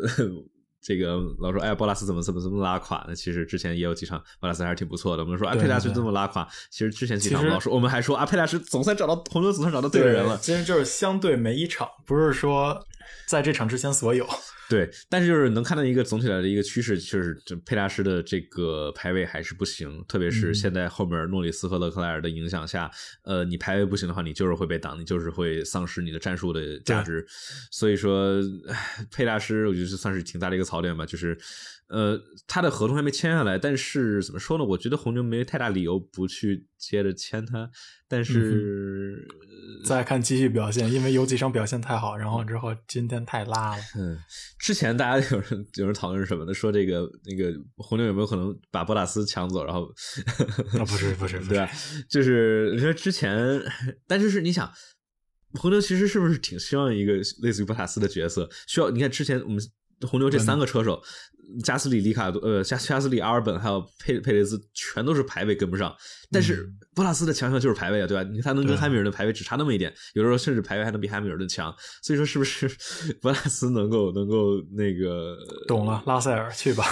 这个老说，哎，博拉斯怎么怎么怎么拉垮？那其实之前也有几场，博拉斯还是挺不错的。我们说，阿佩拉斯这么拉垮，其实之前几场老说，我们还说，阿佩拉斯总算找到红牛，总算找到对的人了。其实就是相对每一场，不是说在这场之前所有。对，但是就是能看到一个总体来的一个趋势，就是这佩拉什的这个排位还是不行，特别是现在后面诺里斯和勒克莱尔的影响下，呃，你排位不行的话，你就是会被挡，你就是会丧失你的战术的价值。所以说，佩拉什我觉得算是挺大的一个槽点吧，就是。呃，他的合同还没签下来，但是怎么说呢？我觉得红牛没太大理由不去接着签他。但是再看继续表现，因为有几场表现太好，然后之后今天太拉了。嗯，之前大家有人有人讨论什么的，说这个那个红牛有没有可能把博塔斯抢走？然后啊，不是不是，对吧？就是你说之前，但就是你想，红牛其实是不是挺希望一个类似于博塔斯的角色？需要你看之前我们红牛这三个车手。加斯里、里卡多、呃，加加斯里、阿尔本还有佩佩雷兹，全都是排位跟不上。但是博拉斯的强项就是排位啊，对吧？你看他能跟汉密尔顿排位只差那么一点，有的时候甚至排位还能比汉密尔顿强。所以说，是不是 博拉斯能够能够那个？懂了，拉塞尔去吧。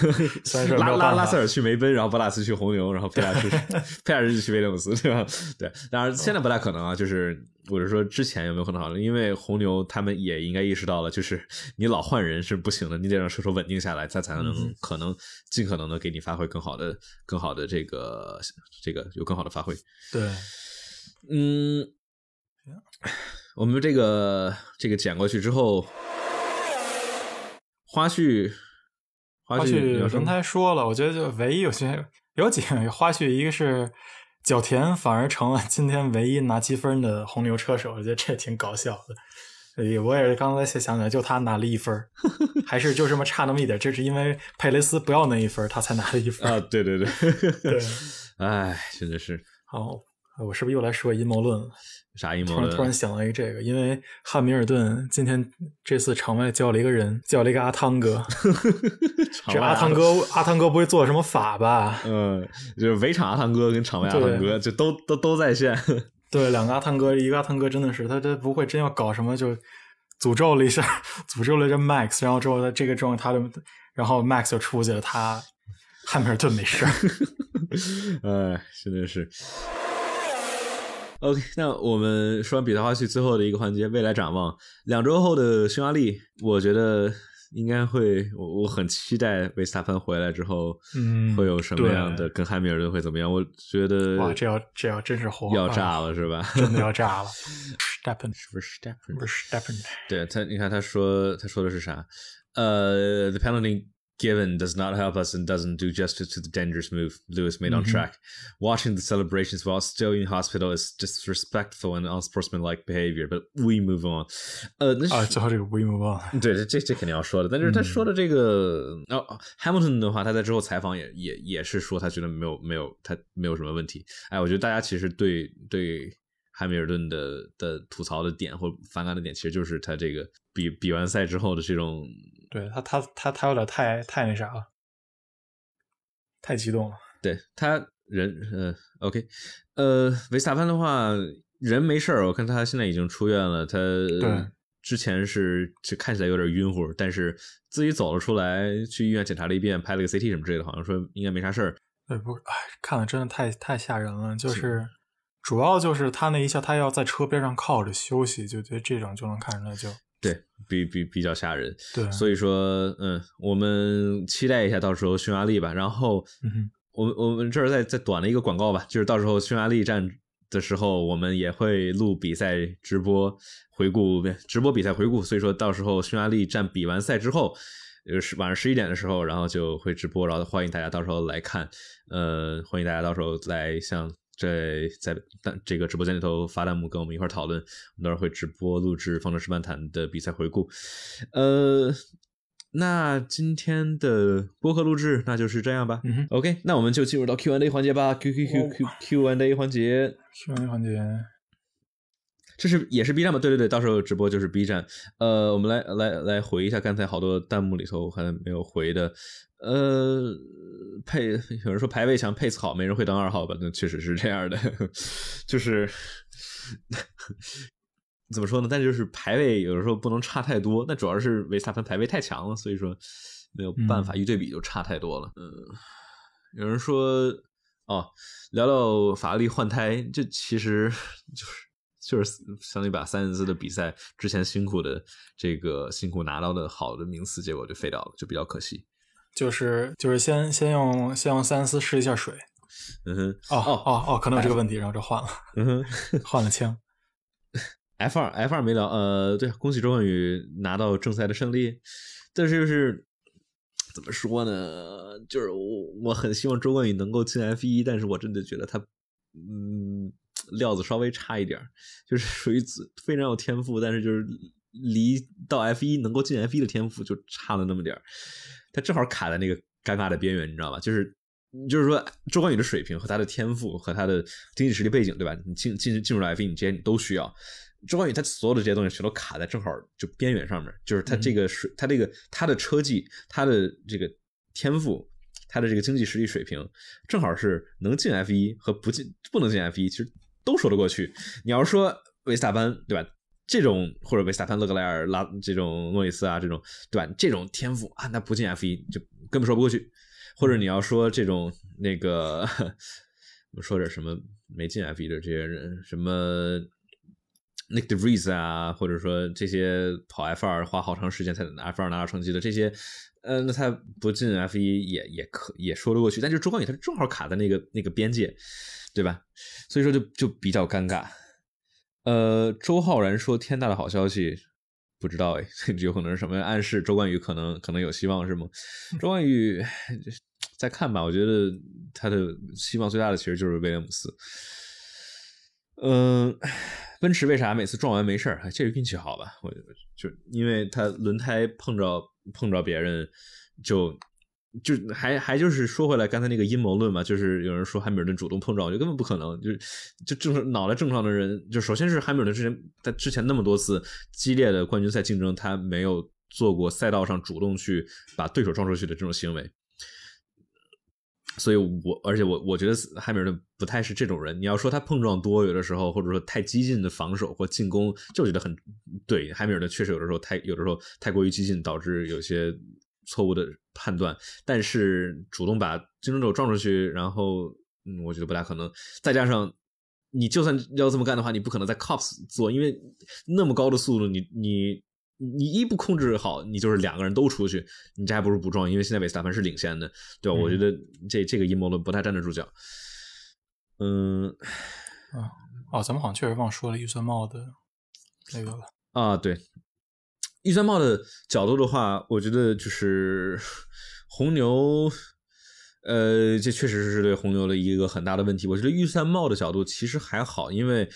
拉拉拉塞尔去梅奔，然后博拉斯去红牛，然后佩拉斯 佩拉斯就去威廉姆斯，对吧？对，当然现在不太可能啊，就是。或者说之前有没有可能好？因为红牛他们也应该意识到了，就是 你老换人是不行的，你得让射手稳定下来，他才能可能尽可能的给你发挥更好的、更好的这个这个有更好的发挥。对，嗯，我们这个这个剪过去之后，花絮花絮刚才说了，我觉得就唯一有些有几个花絮，一个是。角田反而成了今天唯一拿积分的红牛车手，我觉得这挺搞笑的。哎，我也是刚才才想起来，就他拿了一分，还是就这么差那么一点，这是因为佩雷斯不要那一分，他才拿了一分啊！对对对，对，哎，真的是好。我是不是又来说阴谋论了？啥阴谋论？突然突然想到一个这个，因为汉密尔顿今天这次场外叫了一个人，叫了一个阿汤哥。这阿汤哥，阿汤哥不会做什么法吧？嗯，就是围场阿汤哥跟场外阿汤哥就都都都在线。对，两个阿汤哥，一个阿汤哥真的是他，他不会真要搞什么，就诅咒了一下，诅咒了这 Max，然后之后他这个状态，他就，然后 Max 就出去了，他汉密尔顿没事。哎，真的是。OK，那我们说完比赛花絮，最后的一个环节，未来展望。两周后的匈牙利，我觉得应该会，我我很期待维斯塔潘回来之后，嗯，会有什么样的跟汉密尔顿会怎么样？我觉得哇，这要这要真是火，要炸了是吧？真的要炸了。Stepen 是不是 Stepen？不是 Stepen。对他，你看他说他说的是啥？呃，the penalty。given does not help us and doesn't do justice to the dangerous move Lewis made on mm-hmm. track. Watching the celebrations while still in hospital is disrespectful and unsportsmanlike behavior. But we move on. 呃，那啊，最后这个 we move on，对，这这肯定要说的。但是他说的这个，哦，Hamilton 的话，他在之后采访也也也是说，他觉得没有没有他没有什么问题。哎，我觉得大家其实对对汉密尔顿的的吐槽的点或反感的点，其实就是他这个比比完赛之后的这种。 对他，他他他有点太太那啥了，太激动了。对他人，呃，OK，呃，维斯塔潘的话人没事儿，我看他现在已经出院了。他对之前是就看起来有点晕乎，但是自己走了出来，去医院检查了一遍，拍了个 CT 什么之类的，好像说应该没啥事儿。对，不，哎，看了真的太太吓人了。就是主要就是他那一下，他要在车边上靠着休息，就觉得这种就能看出来就。对比比比较吓人，对，所以说，嗯，我们期待一下到时候匈牙利吧。然后，嗯，我们我们这儿再再短了一个广告吧，就是到时候匈牙利站的时候，我们也会录比赛直播回顾，直播比赛回顾。所以说到时候匈牙利站比完赛之后，是晚上十一点的时候，然后就会直播，然后欢迎大家到时候来看，呃，欢迎大家到时候来像。在在弹这个直播间里头发弹幕，跟我们一块讨论。我们到时候会直播录制《方程式漫谈》的比赛回顾。呃，那今天的播客录制那就是这样吧。嗯哼，OK，那我们就进入到 Q&A 环节吧。Q Q Q Q Q&A 环节，Q&A 环节，这是也是 B 站吗？对对对，到时候直播就是 B 站。呃，我们来来来回一下刚才好多弹幕里头还没有回的。呃，配有人说排位强，配次好，没人会当二号吧？那确实是这样的，就是 怎么说呢？但就是排位有的时候不能差太多，那主要是维斯塔潘排位太强了，所以说没有办法，一对比就差太多了。嗯，有人说哦，聊聊法拉利换胎，这其实 就是就是 相当于把三恩斯的比赛之前辛苦的这个辛苦拿到的好的名次，结果就废掉了，就比较可惜。就是就是先先用先用三四试一下水，嗯哼，哦哦哦哦，可能有这个问题，然后就换了，嗯哼，换了枪。F 二 F 二没聊，呃，对，恭喜周冠宇拿到正赛的胜利，但是就是怎么说呢？就是我我很希望周冠宇能够进 F 一，但是我真的觉得他嗯料子稍微差一点，就是属于非常有天赋，但是就是离到 F 一能够进 F 一的天赋就差了那么点儿。他正好卡在那个尴尬的边缘，你知道吧？就是，就是说，周冠宇的水平和他的天赋和他的经济实力背景，对吧？你进进进入了 F 一，你这些你都需要。周冠宇他所有的这些东西全都卡在正好就边缘上面，就是他这个水，他这个他的车技，他的这个天赋，他的这个经济实力水平，正好是能进 F 一和不进不能进 F 一，其实都说得过去。你要说维斯塔潘，对吧？这种或者维斯塔潘、勒克莱尔、拉这种诺里斯啊，这种对吧？这种天赋啊，那不进 F 一就根本说不过去。或者你要说这种那个，我说点什么没进 F 一的这些人，什么 Nick DeVries 啊，或者说这些跑 F 二花好长时间才能 F 二拿到成绩的这些，呃，那他不进 F 一也也可也说得过去。但就周冠宇他正好卡在那个那个边界，对吧？所以说就就比较尴尬。呃，周浩然说天大的好消息，不知道哎，有可能是什么暗示？周冠宇可能可能有希望是吗？周冠宇再看吧，我觉得他的希望最大的其实就是威廉姆斯。嗯，奔驰为啥每次撞完没事儿？这是运气好吧？我觉得就因为他轮胎碰着碰着别人就。就还还就是说回来刚才那个阴谋论嘛，就是有人说汉密尔顿主动碰撞，我觉得根本不可能。就就正常脑袋正常的人，就首先是汉密尔顿之前在之前那么多次激烈的冠军赛竞争，他没有做过赛道上主动去把对手撞出去的这种行为。所以我而且我我觉得汉密尔顿不太是这种人。你要说他碰撞多，有的时候或者说太激进的防守或进攻，就觉得很对。汉密尔顿确实有的时候太有的时候太过于激进，导致有些。错误的判断，但是主动把竞争者撞出去，然后嗯，我觉得不大可能。再加上你就算要这么干的话，你不可能在 Cops 做，因为那么高的速度，你你你一不控制好，你就是两个人都出去，你这还不如不撞，因为现在韦斯塔潘是领先的，对吧？我觉得这这个阴谋论不太站得住脚。嗯，啊哦，咱们好像确实忘说了预算帽的那个了啊，对。预算帽的角度的话，我觉得就是 红牛，呃，这确实是对红牛的一个很大的问题。我觉得预算帽的角度其实还好，因为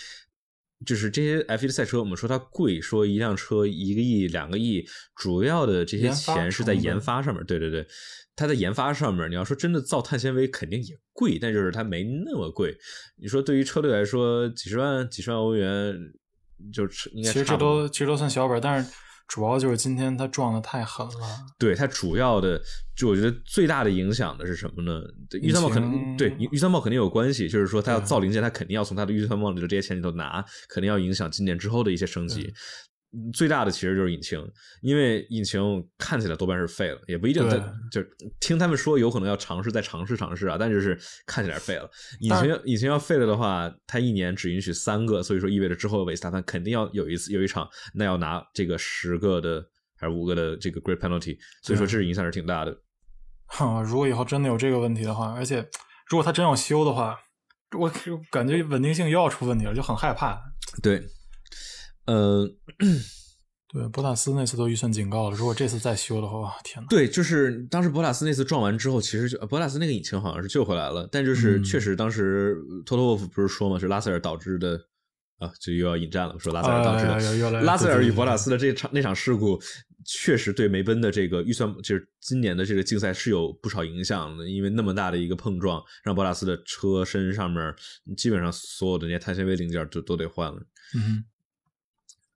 就是这些 F1 的赛车，我们说它贵，说一辆车一个亿、两个亿，主要的这些钱是在研发上面。对对对，它在研发上面，你要说真的造碳纤维肯定也贵，但就是它没那么贵。你说对于车队来说，几十万、几十万欧元，就是应该其实这都其实都算小本，但是。主要就是今天他撞的太狠了。对他主要的，就我觉得最大的影响的是什么呢？预算帽肯定对预算帽肯定有关系，就是说他要造零件，他肯定要从他的预算帽里的这些钱里头拿，肯定要影响今年之后的一些升级。最大的其实就是引擎，因为引擎看起来多半是废了，也不一定。就听他们说有可能要尝试再尝试尝试啊，但就是看起来废了。引擎引擎要废了的话，它一年只允许三个，所以说意味着之后维斯塔潘肯定要有一次有一场，那要拿这个十个的还是五个的这个 great penalty，所以说这是影响是挺大的。哈，如果以后真的有这个问题的话，而且如果他真要修的话，我感觉稳定性又要出问题了，就很害怕。对。呃，对，博塔斯那次都预算警告了，如果这次再修的话，天呐。对，就是当时博塔斯那次撞完之后，其实就博塔斯那个引擎好像是救回来了，但就是确实当时托托沃夫不是说嘛，是拉塞尔导致的啊，就又要引战了，说拉塞尔导致的。拉塞尔与博塔斯的这场那场事故，确实对梅奔的这个预算，就是今年的这个竞赛是有不少影响的，因为那么大的一个碰撞，让博塔斯的车身上面基本上所有的那些碳纤维零件都都得换了。嗯，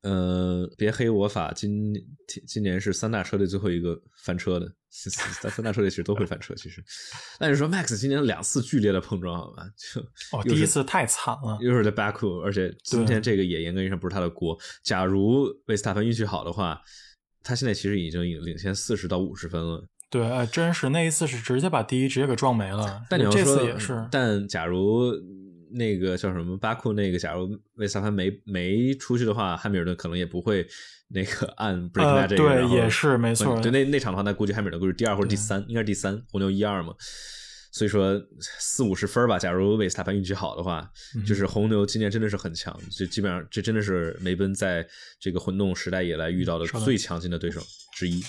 呃，别黑我法，今今年是三大车队最后一个翻车的，三三大车队其实都会翻车，其实。那你说 Max 今年两次剧烈的碰撞，好吧？就哦，第一次太惨了，又是在 Baku，而且今天这个也严格意义上不是他的锅。假如维斯塔潘运气好的话。他现在其实已经领领先四十到五十分了。对，真是那一次是直接把第一直接给撞没了。但你要说也是，但假如那个叫什么巴库那个，假如维斯塔潘没没出去的话，汉密尔顿可能也不会那个按 break magic。对，也是没错。对，那那场的话，那估计汉密尔顿估计第二或者第三，应该是第三，红牛一二嘛。所以说四五十分吧。假如维斯塔潘运气好的话，就是红牛今年真的是很强，就基本上这真的是梅奔在这个混动时代以来遇到的最强劲的对手之一。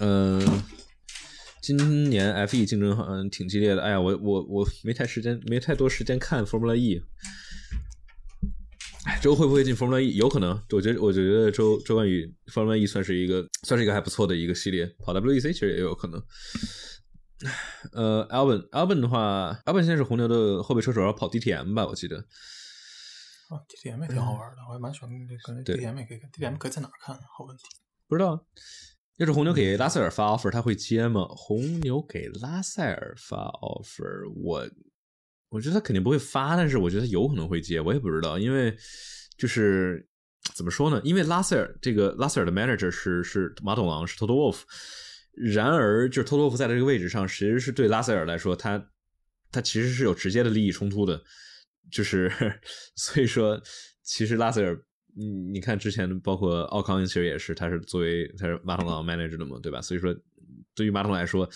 嗯，今年 F 一竞争好像挺激烈的。哎呀，我我我没太时间，没太多时间看 Formula E。周会不会进 Formula E？有可能，我觉得，我觉得周周冠宇 Formula E 算是一个，算是一个还不错的一个系列。跑 WEC 其实也有可能。呃，Albon，Albon 的话，Albon 现在是红牛的后备车手，要跑 DTM 吧？我记得。啊，DTM 也挺好玩的，我还蛮喜欢那个 DTM 也可以看。DTM 可以在哪看？好问题。不知道。要是红牛给拉塞尔发 offer，他会接吗？红牛给拉塞尔发 offer，我。我觉得他肯定不会发，但是我觉得有可能会接，我也不知道，因为就是怎么说呢？因为拉塞尔这个拉塞尔的 manager 是是马桶王，是 Toto Wolf，然而就是 Toto Wolf 在这个位置上，其实是对拉塞尔来说，他他其实是有直接的利益冲突的，就是 所以说，其实拉塞尔，你你看之前包括奥康其实也是，他是作为他是马桶王 manager 的嘛，对吧？所以说，对于马桶来说，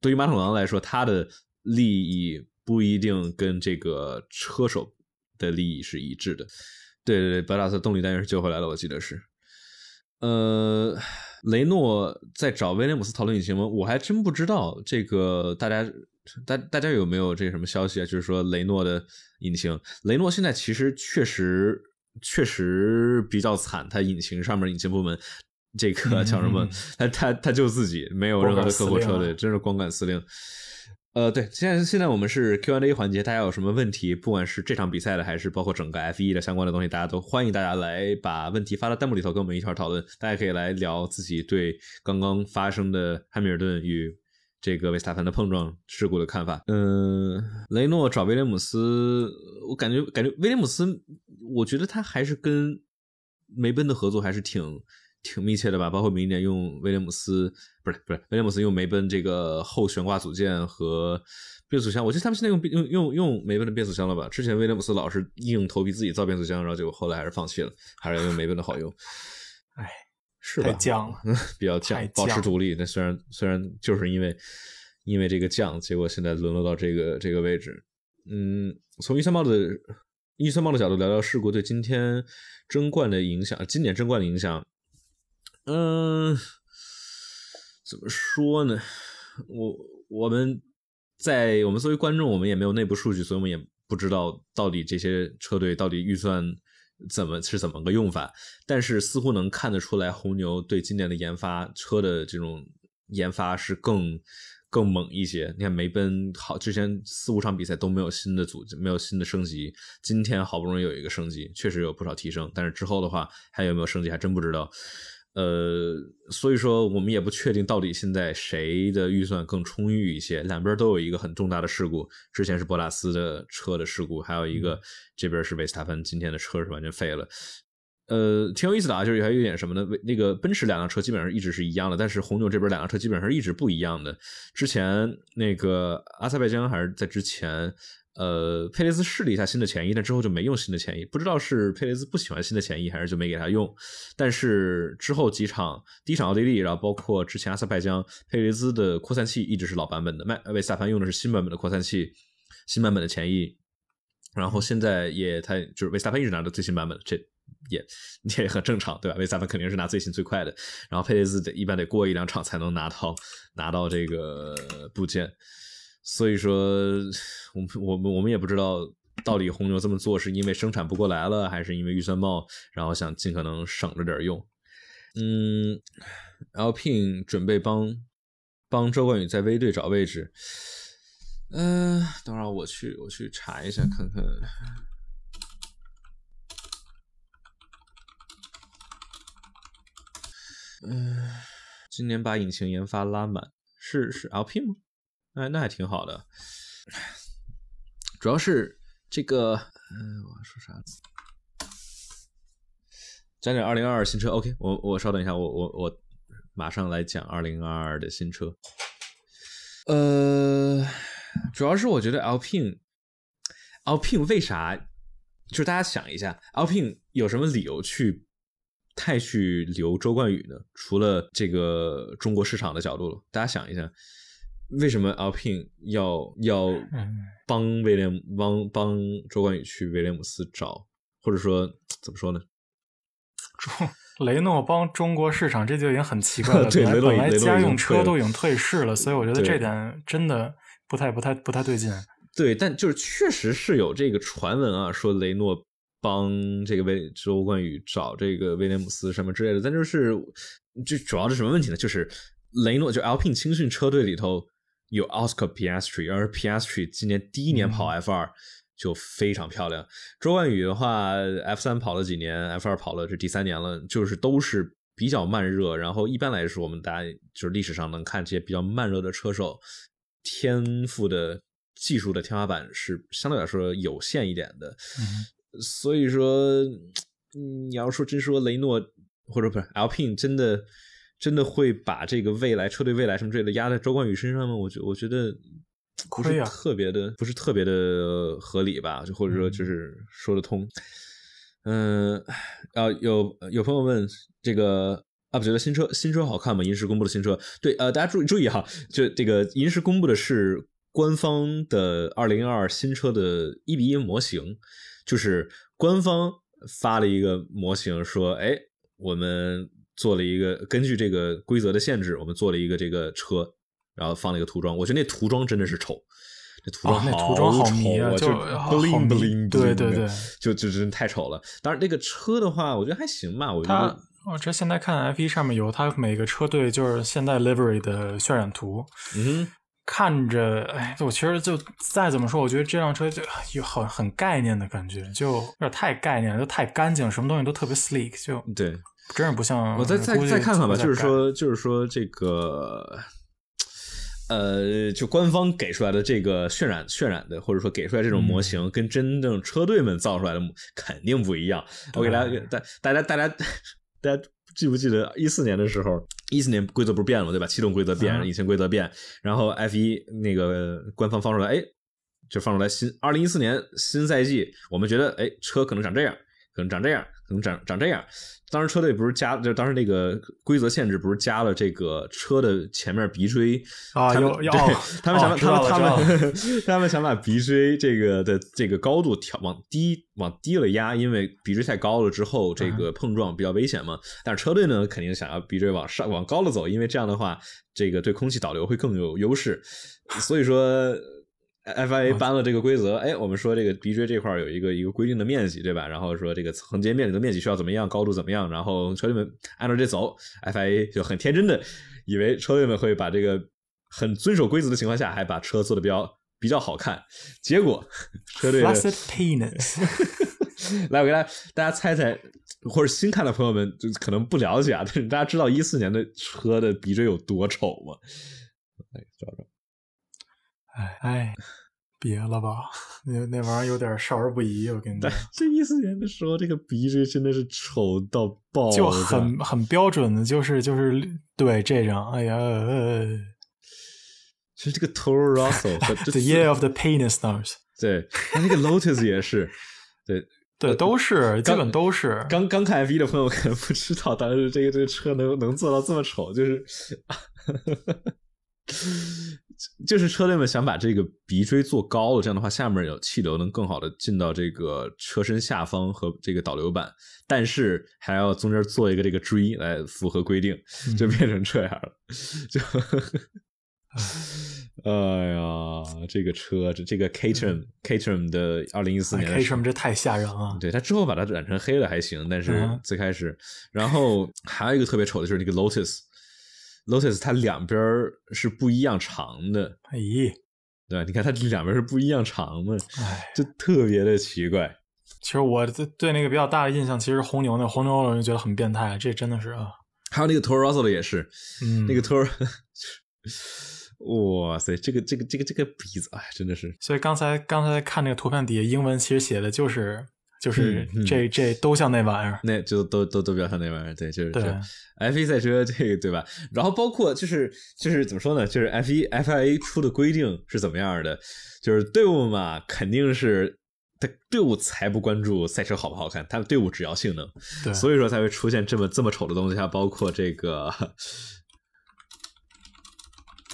对于马桶王来说，他的利益。不一定跟这个车手的利益是一致的。对对对，博拉斯动力单元是救回来了，我记得是。呃，雷诺在找威廉姆斯讨论引擎吗？我还真不知道。这个大家大大家有没有这什么消息啊？就是说雷诺的引擎，雷诺现在其实确实确实比较惨，他引擎上面引擎部门这个叫什么？他他他就自己没有任何的客户车队，真是光杆司令。呃，对，现在现在我们是 Q&A 环节，大家有什么问题，不管是这场比赛的，还是包括整个 F1 的相关的东西，大家都欢迎大家来把问题发到弹幕里头，跟我们一块讨论。大家可以来聊自己对刚刚发生的汉密尔顿与这个维斯塔潘的碰撞事故的看法。嗯，雷诺找威廉姆斯，我感觉感觉威廉姆斯，我觉得他还是跟梅奔的合作还是挺。挺密切的吧，包括明年用威廉姆斯，不是不是威廉姆斯用梅奔这个后悬挂组件和变速箱，我记得他们现在用用用用梅奔的变速箱了吧？之前威廉姆斯老是硬头皮自己造变速箱，然后结果后来还是放弃了，还是用梅奔的好用。哎，是吧？太犟了，比较犟，保持独立。那虽然虽然就是因为因为这个犟，结果现在沦落到这个这个位置。嗯，从预算帽的预算帽的角度聊聊事故对今天争冠的影响，今年争冠的影响。嗯，怎么说呢？我我们在我们作为观众，我们也没有内部数据，所以我们也不知道到底这些车队到底预算怎么是怎么个用法。但是似乎能看得出来，红牛对今年的研发车的这种研发是更更猛一些。你看梅奔好，之前四五场比赛都没有新的组，没有新的升级，今天好不容易有一个升级，确实有不少提升。但是之后的话，还有没有升级，还真不知道。呃，所以说我们也不确定到底现在谁的预算更充裕一些。两边都有一个很重大的事故，之前是博拉斯的车的事故，还有一个这边是维斯塔潘今天的车是完全废了。呃，挺有意思的啊，就是还有一点什么呢？那个奔驰两辆车基本上一直是一样的，但是红牛这边两辆车基本上是一直不一样的。之前那个阿塞拜疆还是在之前。呃，佩雷兹试了一下新的前翼，但之后就没用新的前翼，不知道是佩雷兹不喜欢新的前翼，还是就没给他用。但是之后几场，第一场奥地利，然后包括之前阿塞拜疆，佩雷兹的扩散器一直是老版本的，麦呃维萨潘用的是新版本的扩散器，新版本的前翼。然后现在也他就是维萨潘一直拿着最新版本，这也也很正常，对吧？维萨潘肯定是拿最新最快的，然后佩雷兹得一般得过一两场才能拿到拿到这个部件。所以说，我们我们我们也不知道到底红牛这么做是因为生产不过来了，还是因为预算冒，然后想尽可能省着点用？嗯，Lpin 准备帮帮周冠宇在 V 队找位置。嗯，等会儿我去我去查一下看看。嗯，今年把引擎研发拉满，是是 LPIN 吗？哎，那还挺好的。主要是这个，嗯，我要说啥？讲讲二零二二新车。OK，我我稍等一下，我我我马上来讲二零二二的新车。呃，主要是我觉得 Alpine，Alpine 为啥？就是大家想一下，Alpine 有什么理由去太去留周冠宇呢？除了这个中国市场的角度，大家想一下。为什么 Alpine 要要帮威廉帮帮周冠宇去威廉姆斯找，或者说怎么说呢？雷诺帮中国市场，这就已经很奇怪了。对，本来家用车都已经退市了，所以我觉得这点真的不太不太不太对劲。对，但就是确实是有这个传闻啊，说雷诺帮这个威周冠宇找这个威廉姆斯什么之类的。但就是就主要是什么问题呢？就是雷诺就 Alpine 青训车队里头。有 Oscar Piastri，而 Piastri 今年第一年跑 F 二就非常漂亮。周冠宇的话，F 三跑了几年，F 二跑了这第三年了，就是都是比较慢热。然后一般来说，我们大家就是历史上能看这些比较慢热的车手，天赋的技术的天花板是相对来说有限一点的。所以说，你要说真说雷诺或者不是 Alpine 真的。真的会把这个未来车队未来什么之类的压在周冠宇身上吗？我觉我觉得不是特别的，不是特别的合理吧？就或者说就是说得通。嗯，啊，有有朋友问这个啊，不觉得新车新车好看吗？银石公布的新车，对，呃，大家注意注意哈，就这个银石公布的是官方的二零二二新车的一比一模型，就是官方发了一个模型，说，哎，我们。做了一个根据这个规则的限制，我们做了一个这个车，然后放了一个涂装。我觉得那涂装真的是丑，那涂装那涂装好丑啊，就 bling bling，，对对对，就就真太丑了。当然，那个车的话，我觉得还行吧。我觉得，我这现在看 F 一上面有它每个车队就是现代 livery 的渲染图，嗯，看着，哎，我其实就再怎么说，我觉得这辆车就有很很概念的感觉，就有点太概念，就太干净，什么东西都特别 sleek，就对。真是不像我再再再看看吧，就是说，就是说这个，呃，就官方给出来的这个渲染渲染的，或者说给出来这种模型，跟真正车队们造出来的肯定不一样。我给大家，大大家大家大家记不记得一四年的时候，一四年规则不是变了？对吧？气动规则变，引擎规则变，然后 F 一那个官方放出来，哎，就放出来新二零一四年新赛季，我们觉得，哎，车可能长这样，可能长这样。可能长长这样，当时车队不是加，就当时那个规则限制不是加了这个车的前面鼻锥啊，他们 他们想他们他们 他们想把鼻锥这个的这个高度调往低往低了压，因为鼻锥太高了之后这个碰撞比较危险嘛。但是车队呢肯定想要鼻锥往上 往高了走，因为这样的话这个对空气导流会更有优势，所以说。FIA 搬了这个规则，哎，我们说这个鼻锥这块有一个一个规定的面积，对吧？然后说这个横截面的面积需要怎么样，高度怎么样？然后车队们按照这走，FIA 就很天真的以为车队们会把这个很遵守规则的情况下，还把车做的比较比较好看。结果车队的，来，我给大家大家猜猜，或者新看的朋友们就可能不了解啊，但是大家知道一四年的车的鼻锥有多丑吗？来找找。哎哎，别了吧，那那玩意儿有点少儿不宜。我跟你讲，这一四年的时候，这个鼻子真的是丑到爆，就很很标准的，就是就是对这张。哎呀，其实这个 Toro Rosso，The Year of the Penis Stars，对，那个 Lotus 也是，对 对，都是基本都是。刚刚看一的朋友可能不知道，当时这个这个车能能做到这么丑，就是。就是车队们想把这个鼻锥做高了，这样的话下面有气流能更好的进到这个车身下方和这个导流板，但是还要中间做一个这个锥来符合规定，就变成这样了。就 哎呀，这个车，这这个 Caterham Caterham 的二零一四年 Caterham 这太吓人了。对他之后把它染成黑了还行，但是最开始，然后还有一个特别丑的就是那个 Lotus，Lotus 它两边是不一样长的。哎，对吧？你看它两边是不一样长的，哎，就特别的奇怪。其实我对对那个比较大的印象，其实红牛那红牛我就觉得很变态，这真的是啊。还有那个 Toro Rosso 的也是，嗯，那个 Toro。哇塞，这个这个这个这个鼻子，哎，真的是。所以刚才刚才看那个图片底下英文，其实写的就是就是这这都像那玩意儿，那就都都都比较像那玩意儿，对，就是对 F 一赛车这个对吧？然后包括就是就是怎么说呢？就是 F 一 FIA 出的规定是怎么样的？就是队伍嘛，肯定是他队伍才不关注赛车好不好看，他们队伍只要性能，对，所以说才会出现这么这么丑的东西，还包括这个。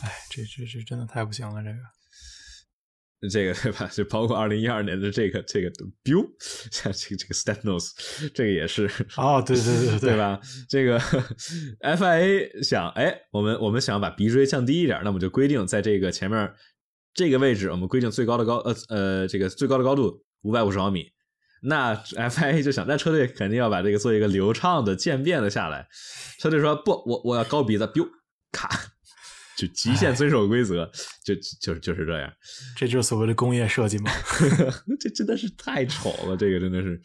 哎，这这这真的太不行了，这个，这个 对吧？就包括二零一二年的这个这个 biu，像这个这个 step nose，这个也是哦，对对对 对吧？这个 FIA 想，哎，我们我们想把鼻锥降低一点，那么就规定在这个前面这个位置，我们规定最高的高呃呃这个最高的高度五百五十毫米。那 FIA 就想，那车队肯定要把这个做一个流畅的渐变的下来。车队说不，我我要高鼻子，biu 卡。就极限遵守规则，就就就是这样，这就是所谓的工业设计吗。这真的是太丑了，这个真的是，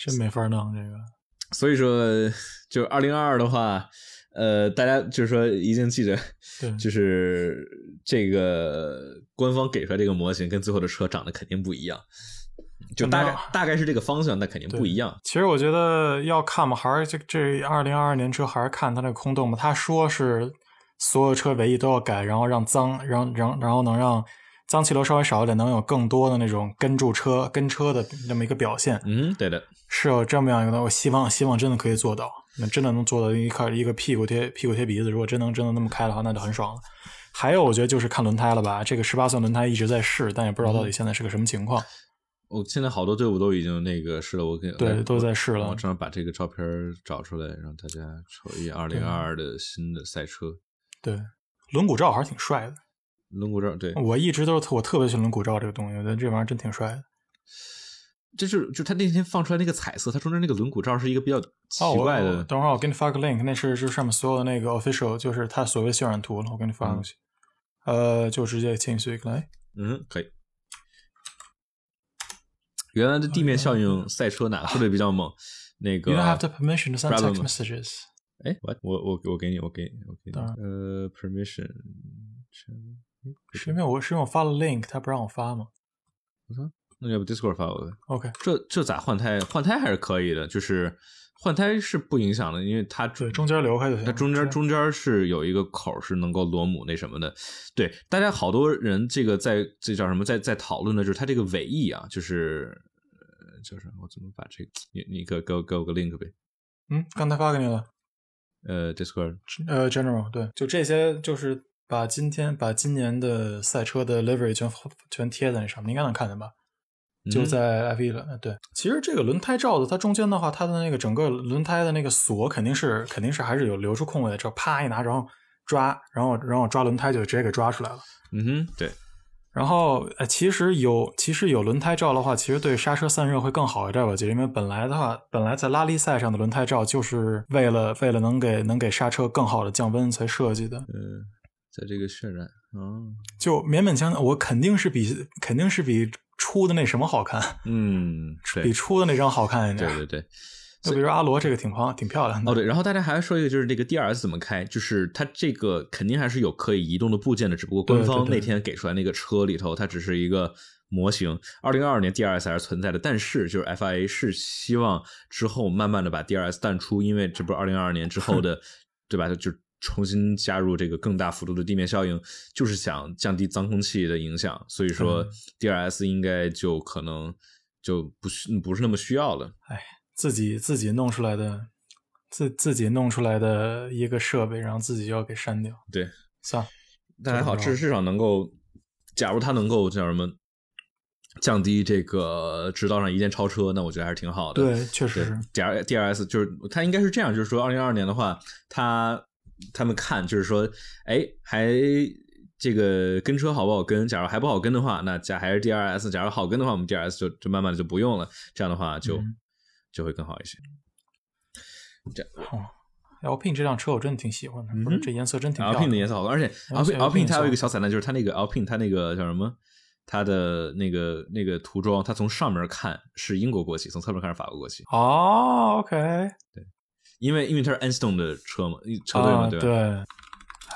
真没法弄这个。所以说，就二零二二的话，呃，大家就是说一定记得，就是这个官方给出来这个模型跟最后的车长得肯定不一样，就大概大概是这个方向，但肯定不一样。其实我觉得要看嘛，还是这这二零二二年车还是看它那个空洞嘛。他说是。所有车尾翼都要改，然后让脏，让让然后能让脏气流稍微少一点，能有更多的那种跟住车、跟车的那么一个表现。嗯，对的，是有这么样一个，我希望希望真的可以做到，那真的能做到一块一个屁股贴屁股贴鼻子。如果真能真的那么开的话，那就很爽了。还有，我觉得就是看轮胎了吧，这个十八寸轮胎一直在试，但也不知道到底现在是个什么情况。我现在好多队伍都已经那个试了，我给对都在试了。我正好把这个照片找出来，让大家瞅一眼二零二二的新的赛车。对，轮毂罩还是挺帅的。轮毂罩，对我一直都是特我特别喜欢轮毂罩这个东西，我觉得这玩意儿真挺帅的。这是就他那天放出来那个彩色，他中间那个轮毂罩是一个比较奇怪的。等会儿我给你发个 link，那是就上面所有的那个 official，就是他所谓渲染图了，我给你发过去。呃，就直接进去来。嗯，可以。原来的地面效应赛车哪个车队比较猛？那个。You don't have the permission to send text messages. 哎，我我我我给你，我给你，我给你。呃，permission，是因为我是因为我发了 link，他不让我发吗？我操，那要不 Discord 发我呗？OK，这这咋换胎？换胎还是可以的，就是换胎是不影响的，因为它对中间留开就行。它中间中间是有一个口是能够螺母那什么的。对，大家好多人这个在这叫什么，在在讨论的就是它这个尾翼啊，就是呃就是我怎么把这个你你给给我给我个 link 呗？嗯，刚才发给你了。呃，Discord，呃，General，对，就这些，就是把今天把今年的赛车的 livery 全全贴在那上面，应该能看见吧？就在 F1 了，对。其实这个轮胎罩子，它中间的话，它的那个整个轮胎的那个锁肯定是肯定是还是有留出空位的，只要啪一拿，然后抓，然后然后抓轮胎就直接给抓出来了。嗯哼，对。然后，呃，其实有，其实有轮胎罩的话，其实对刹车散热会更好一点吧？就因为本来的话，本来在拉力赛上的轮胎罩就是为了为了能给能给刹车更好的降温才设计的。嗯，在这个渲染啊，就勉勉强强，我肯定是比肯定是比出的那什么好看。嗯，比出的那张好看一点。对对对。就比如阿罗这个挺方，挺漂亮的。哦，对，然后大家还要说一个，就是这个 DRS 怎么开，就是它这个肯定还是有可以移动的部件的，只不过官方那天给出来那个车里头，它只是一个模型。二零二二年 DRS 还是存在的，但是就是 FIA 是希望之后慢慢的把 DRS 淡出，因为这不是二零二二年之后的，对吧？就重新加入这个更大幅度的地面效应，就是想降低脏空气的影响，所以说 DRS 应该就可能就不需不是那么需要了。哎。自己自己弄出来的，自自己弄出来的一个设备，然后自己就要给删掉。对，算了，但还好，至至少能够，假如它能够叫什么，降低这个直道上一键超车，那我觉得还是挺好的。对，确实是。D R D R S 就是它应该是这样，就是说，二零二二年的话，他他们看就是说，哎，还这个跟车好不好跟？假如还不好跟的话，那假还是 D R S。假如好跟的话，我们 D R S 就就慢慢的就不用了。这样的话就就会更好一些。这哦，Alpine 这辆车我真的挺喜欢的，不是这颜色真挺。Alpine 的颜色好看，而且 Alpine 它有一个小彩蛋，就是它那个 Alpine 它那个叫什么？它的那个那个涂装，它从上面看是英国国旗，从侧面看是法国国旗。哦，OK，对，因为因为它是 Enstone 的车嘛，车队嘛，对对。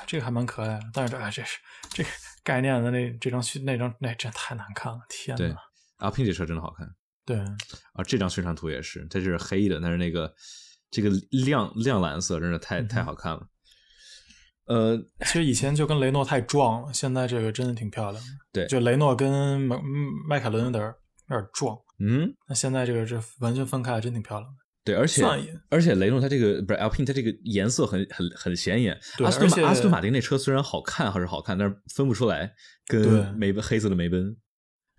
这个还蛮可爱的，但是哎，这是这个概念的那这张那张那真太难看了，天呐。Alpine 这车真的好看。对啊，这张宣传图也是，它是黑的，但是那个这个亮亮蓝色真的太太好看了。呃，其实以前就跟雷诺太撞了，现在这个真的挺漂亮的。对，就雷诺跟迈迈凯伦有点有点撞。嗯，那现在这个这完全分开，真挺漂亮的。对，而且而且雷诺它这个不是 Alpine，它这个颜色很很很显眼。阿斯顿阿斯顿马丁那车虽然好看还是好看，但是分不出来跟梅奔黑色的梅奔。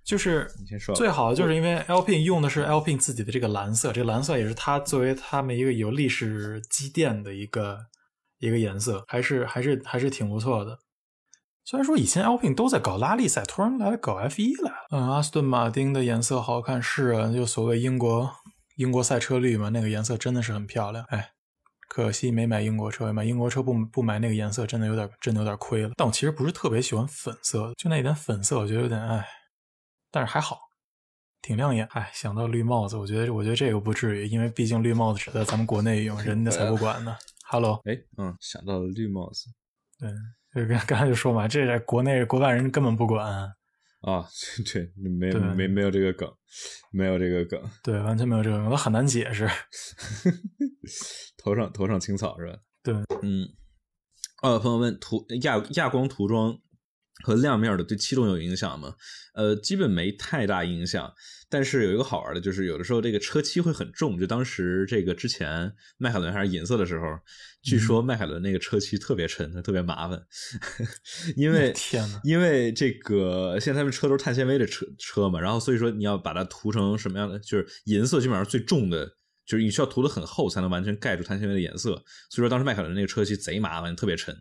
就是最好的就是因为 Alpine 用的是 Alpine 自己的这个蓝色，这个蓝色也是它作为他们一个有历史积淀的一个。一个颜色还是还是还是挺不错的，虽然说以前 Alpine 都在搞拉力赛，突然来搞 F 一了。嗯，阿斯顿马丁的颜色好看是啊，就所谓英国英国赛车绿嘛，那个颜色真的是很漂亮。哎，可惜没买英国车，买英国车不不买那个颜色，真的有点真的有点亏了。但我其实不是特别喜欢粉色，就那一点粉色，我觉得有点哎，但是还好，挺亮眼。哎，想到绿帽子，我觉得我觉得这个不至于，因为毕竟绿帽子只在咱们国内用，人家才不管呢。Hello，哎，嗯，想到了绿帽子，对，就刚 刚才就说嘛，这在国内国外人根本不管啊，对，没没没有这个梗，没有这个梗，对，完全没有这个梗，都很难解释。头上头上青草是吧？对，嗯，呃，朋友们，涂亚亚光涂装。和亮面的对气动有影响吗？呃，基本没太大影响。但是有一个好玩的，就是有的时候这个车漆会很重。就当时这个之前迈凯伦还是银色的时候，据说迈凯伦那个车漆特别沉，特别麻烦。因为天呐，因为这个现在他们车都是碳纤维的车车嘛，然后所以说你要把它涂成什么样的，就是银色基本上最重的，就是你需要涂的很厚才能完全盖住碳纤维的颜色。所以说当时迈凯伦那个车漆贼麻烦，特别沉。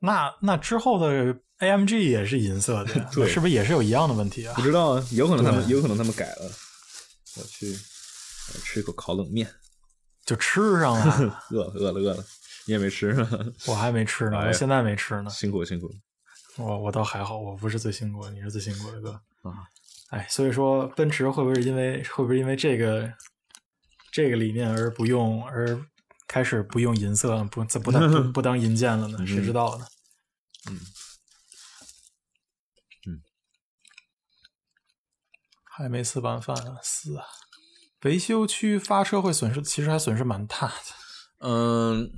那那之后的。AMG 也是银色的，对，是不是也是有一样的问题啊？不知道啊，有可能他们有可能他们改了。我去，吃一口烤冷面，就吃上了。饿了饿了饿了，你也没吃是吧？我还没吃呢，我现在没吃呢。辛苦辛苦。我我倒还好，我不是最辛苦的，你是最辛苦的哥。啊，哎，所以说奔驰会不会因为会不会因为这个这个理念而不用而开始不用银色不不当不不当银件了呢？谁知道呢？嗯。还没吃完饭啊！是啊，维修区发车会损失，其实还损失蛮大的。嗯，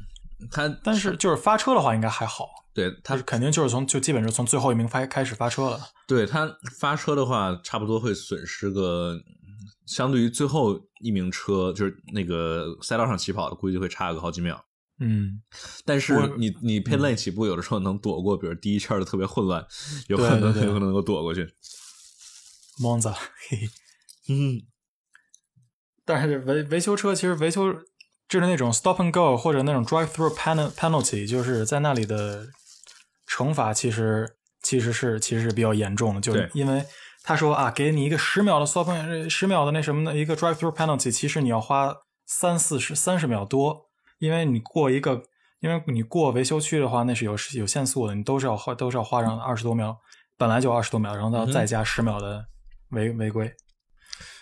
他但是就是发车的话，应该还好。对他肯定就是从就基本是从最后一名发开始发车了。对他发车的话，差不多会损失个，相对于最后一名车，就是那个赛道上起跑的，估计会差个好几秒。嗯，但是你你偏累起步，有的时候能躲过，比如第一圈的特别混乱，有可能有可能能够躲过去。蒙子，嘿嘿，嗯，但是维维修车其实维修就是那种 stop and go 或者那种 drive through penalty，就是在那里的惩罚其实其实是其实是比较严重的，就是因为他说啊，给你一个十秒的 stop 十秒的那什么的一个 drive through penalty，其实你要花三四十三十秒多，因为你过一个，因为你过维修区的话，那是有有限速的，你都是要花都是要花上二十多秒，本来就二十多秒，然后再加十秒的。违违规，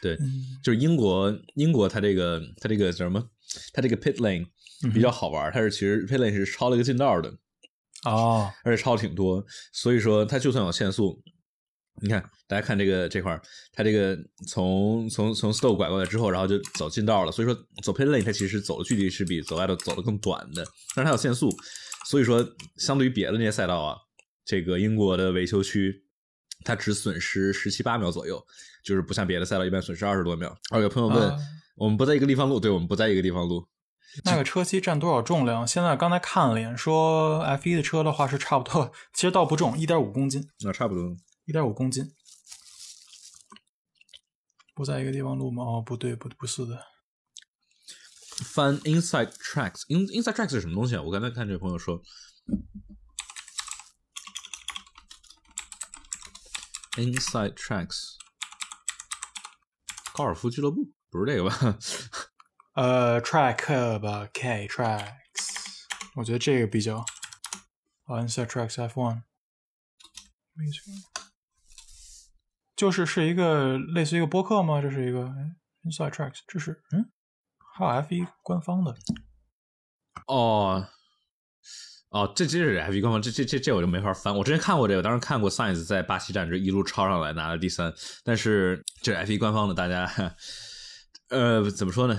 对，就是英国，英国它这个它这个叫什么？它这个 pit lane 比较好玩，它是其实 pit lane 是超了一个近道的，哦，而且超挺多，所以说它就算有限速，你看大家看这个这块它这个从从从 stop 拐过来之后，然后就走近道了，所以说走 pit lane 它其实走的距离是比走外头走的更短的，但是它有限速，所以说相对于别的那些赛道啊，这个英国的维修区。它只损失十七八秒左右，就是不像别的赛道一般损失二十多秒。而有朋友问，我们不在一个地方录，对，我们不在一个地方录。那个车漆占多少重量？现在刚才看了一眼，说 F 一的车的话是差不多，其实倒不重，一点五公斤。那差不多，一点五公斤。不在一个地方录吗？哦，不对，不不是的。翻 Inside Tracks，In Inside Tracks 是什么东西啊？我刚才看这位朋友说。Inside Tracks，高尔夫俱乐部不是这个吧？呃，Track 吧，K Tracks，我觉得这个比较。Inside Tracks F1，没错，就是是一个类似于一个播客吗？这是一个 Inside Tracks，这是嗯，还有 F1 官方的。哦。哦，这这是 F 一官方，这这这这我就没法翻。我之前看过这个，当时看过 Science 在巴西站这一路超上来拿了第三，但是这是 F 一官方的，大家呃怎么说呢？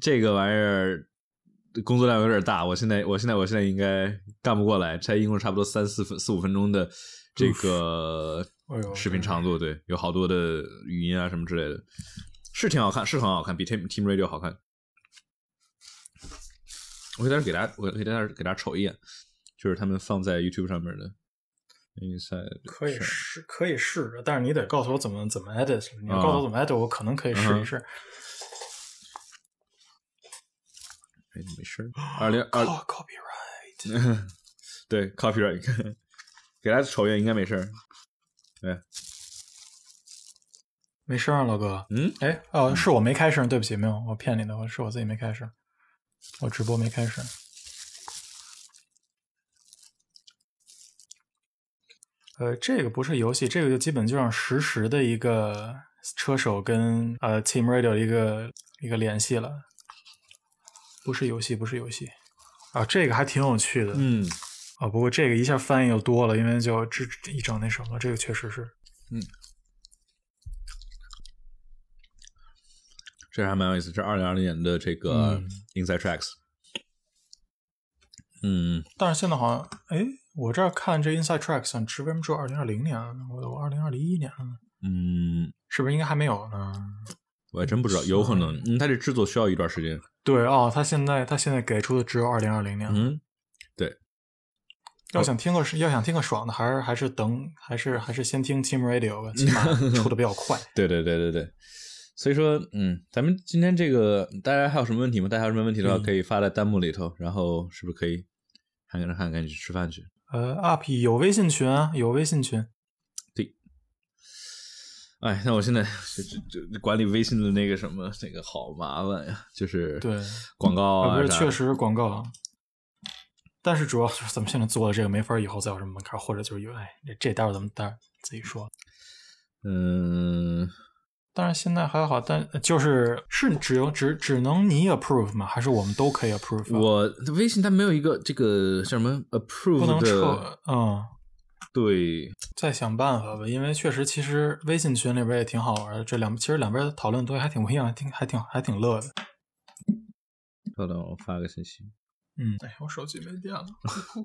这个玩意儿工作量有点大，我现在我现在我现在应该干不过来，才一共差不多三四分四五分钟的这个 视频长度，对，有好多的语音啊什么之类的，是挺好看，是很好看，比 Team Team Radio 好看。我给大家给大家，我给大家给大家瞅一眼。就是他们放在 YouTube 上面的，Inside 可以试，可以试着，但是你得告诉我怎么怎么 edit。你要告诉我怎么 edit，我可能可以试一试。哎，没事。二零 二 copyright，对 copyright，给大家瞅一眼，应该没事。对，没事啊，老哥。嗯，哎，哦，是我没开声，对不起，没有，我骗你的，我是我自己没开声，我直播没开声。呃，这个不是游戏，这个就基本就像实时的一个车手跟呃 Team Radio 一个一个联系了，不是游戏，不是游戏。啊，这个还挺有趣的，嗯，啊，不过这个一下翻译又多了，因为就这一整那什么，这个确实是，嗯，这还蛮有意思，这二零二零年的这个 Inside Tracks，嗯，但是现在好像，哎。我这儿看这 Inside Tracks 只为什么只有二零二零年？我我二零二零一年了呢？嗯，是不是应该还没有呢？我还真不知道，有可能。嗯，他这制作需要一段时间。对哦，他现在他现在给出的只有二零二零年。嗯，对。要想听个要想听个爽的，还是还是等，还是还是先听 Team Radio 吧，起码 出的比较快。对对对对对。所以说，嗯，咱们今天这个大家还有什么问题吗？大家有什么问题的话，可以发在弹幕里头，然后是不是可以喊个人喊赶紧去吃饭去？呃，UP 有微信群啊，有微信群。对，哎，那我现在管理微信的那个什么，那个好麻烦呀，就是对广告啊，不是确实广告。但是主要就是咱们现在做的这个没法以后再有什么门槛，或者就是有哎，这待会儿咱们待会儿自己说。嗯。但是现在还好，但就是是只有只只能你 approve 吗？还是我们都可以 approve？我微信它没有一个这个叫什么 approve 不能撤，嗯，对，再想办法吧。因为确实，其实微信群里边也挺好玩的。这两其实两边讨论东西还挺不一样，还挺还挺还挺乐的。稍等，我发个信息。嗯，哎，我手机没电了。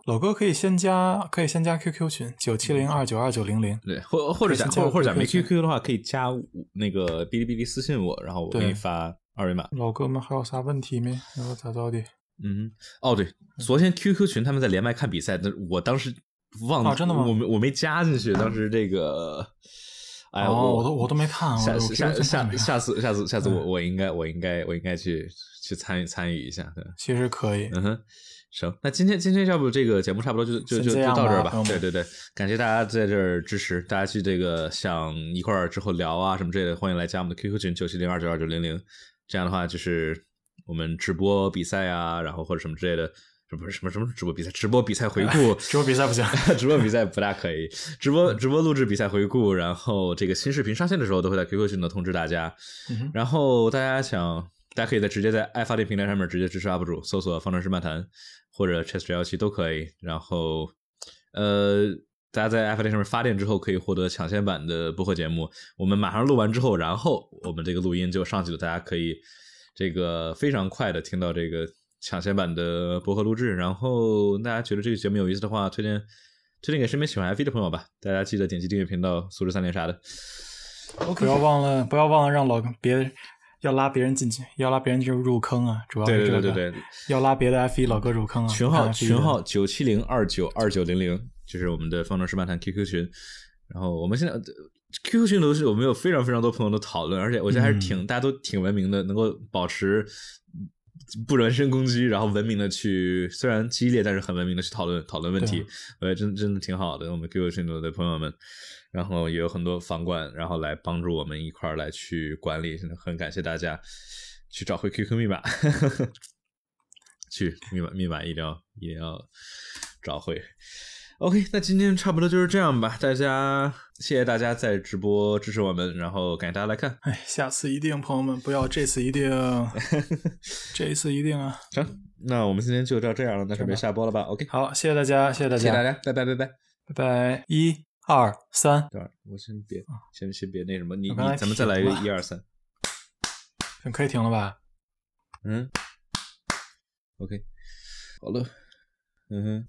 老哥可以先加，可以先加 QQ 群九七零二九二九零零。对，或或者加，或者或者加没 QQ 的话，可以加那个哔哩哔哩私信我，然后我给你发二维码。老哥们还有啥问题没？然后咋着的？嗯，哦对，昨天 QQ 群他们在连麦看比赛，那我当时忘了，真的吗？我没我没加进去，当时这个，哎，我我都我都没看。下下下下次下次下次我我应该我应该我应该去。去参与参与一下，对，其实可以，嗯哼，行，那今天今天要不这个节目差不多就就就就到这儿吧，对对对，感谢大家在这儿支持，大家去这个想一块儿之后聊啊什么之类的，欢迎来加我们的 QQ 群九七零二九二九零零，这样的话就是我们直播比赛啊，然后或者什么之类的，不是什么什么直播比赛，直播比赛回顾，直播比赛不行，直播比赛不大可以，直播直播录制比赛回顾，然后这个新视频上线的时候都会在 QQ 群里通知大家，然后大家想。大家可以在直接在爱发电平台上面直接支持 UP 主，搜索“方程式漫谈”或者 “Chess 幺七”都可以。然后，呃，大家在爱发电上面发电之后，可以获得抢先版的播客节目。我们马上录完之后，然后我们这个录音就上去了，大家可以这个非常快的听到这个抢先版的播客录制。然后大家觉得这个节目有意思的话，推荐推荐给身边喜欢 FV 的朋友吧。大家记得点击订阅频道、素质三连啥的。不要忘了，不要忘了让老别。要拉别人进去，要拉别人就入入坑啊！主要是这个，对对对对，要拉别的 F 一老哥入坑啊！群号群号九七零二九二九零零，就是我们的方程式漫谈 QQ 群。然后我们现在 QQ 群都是我们有非常非常多朋友的讨论，而且我觉得还是挺大家都挺文明的，能够保持不人身攻击，然后文明的去，虽然激烈，但是很文明的去讨论讨论问题，我觉得真真的挺好的。我们 QQ 群里的朋友们，然后也有很多房管，然后来帮助我们一块儿来去管理，很感谢大家去找回 QQ 密码，去密码密码一定要一定要找回。OK，那今天差不多就是这样吧。大家谢谢大家在直播支持我们，然后感谢大家来看。哎，下次一定，朋友们不要这次一定，这一次一定啊！行，那我们今天就到这样了，那准备下播了吧？OK，好，谢谢大家，谢谢大家，谢谢大家，拜拜拜拜拜拜，一二三，对，我先别，先先别那什么，你你咱们再来一个一二三，可以停了吧？嗯，OK，好了，嗯哼。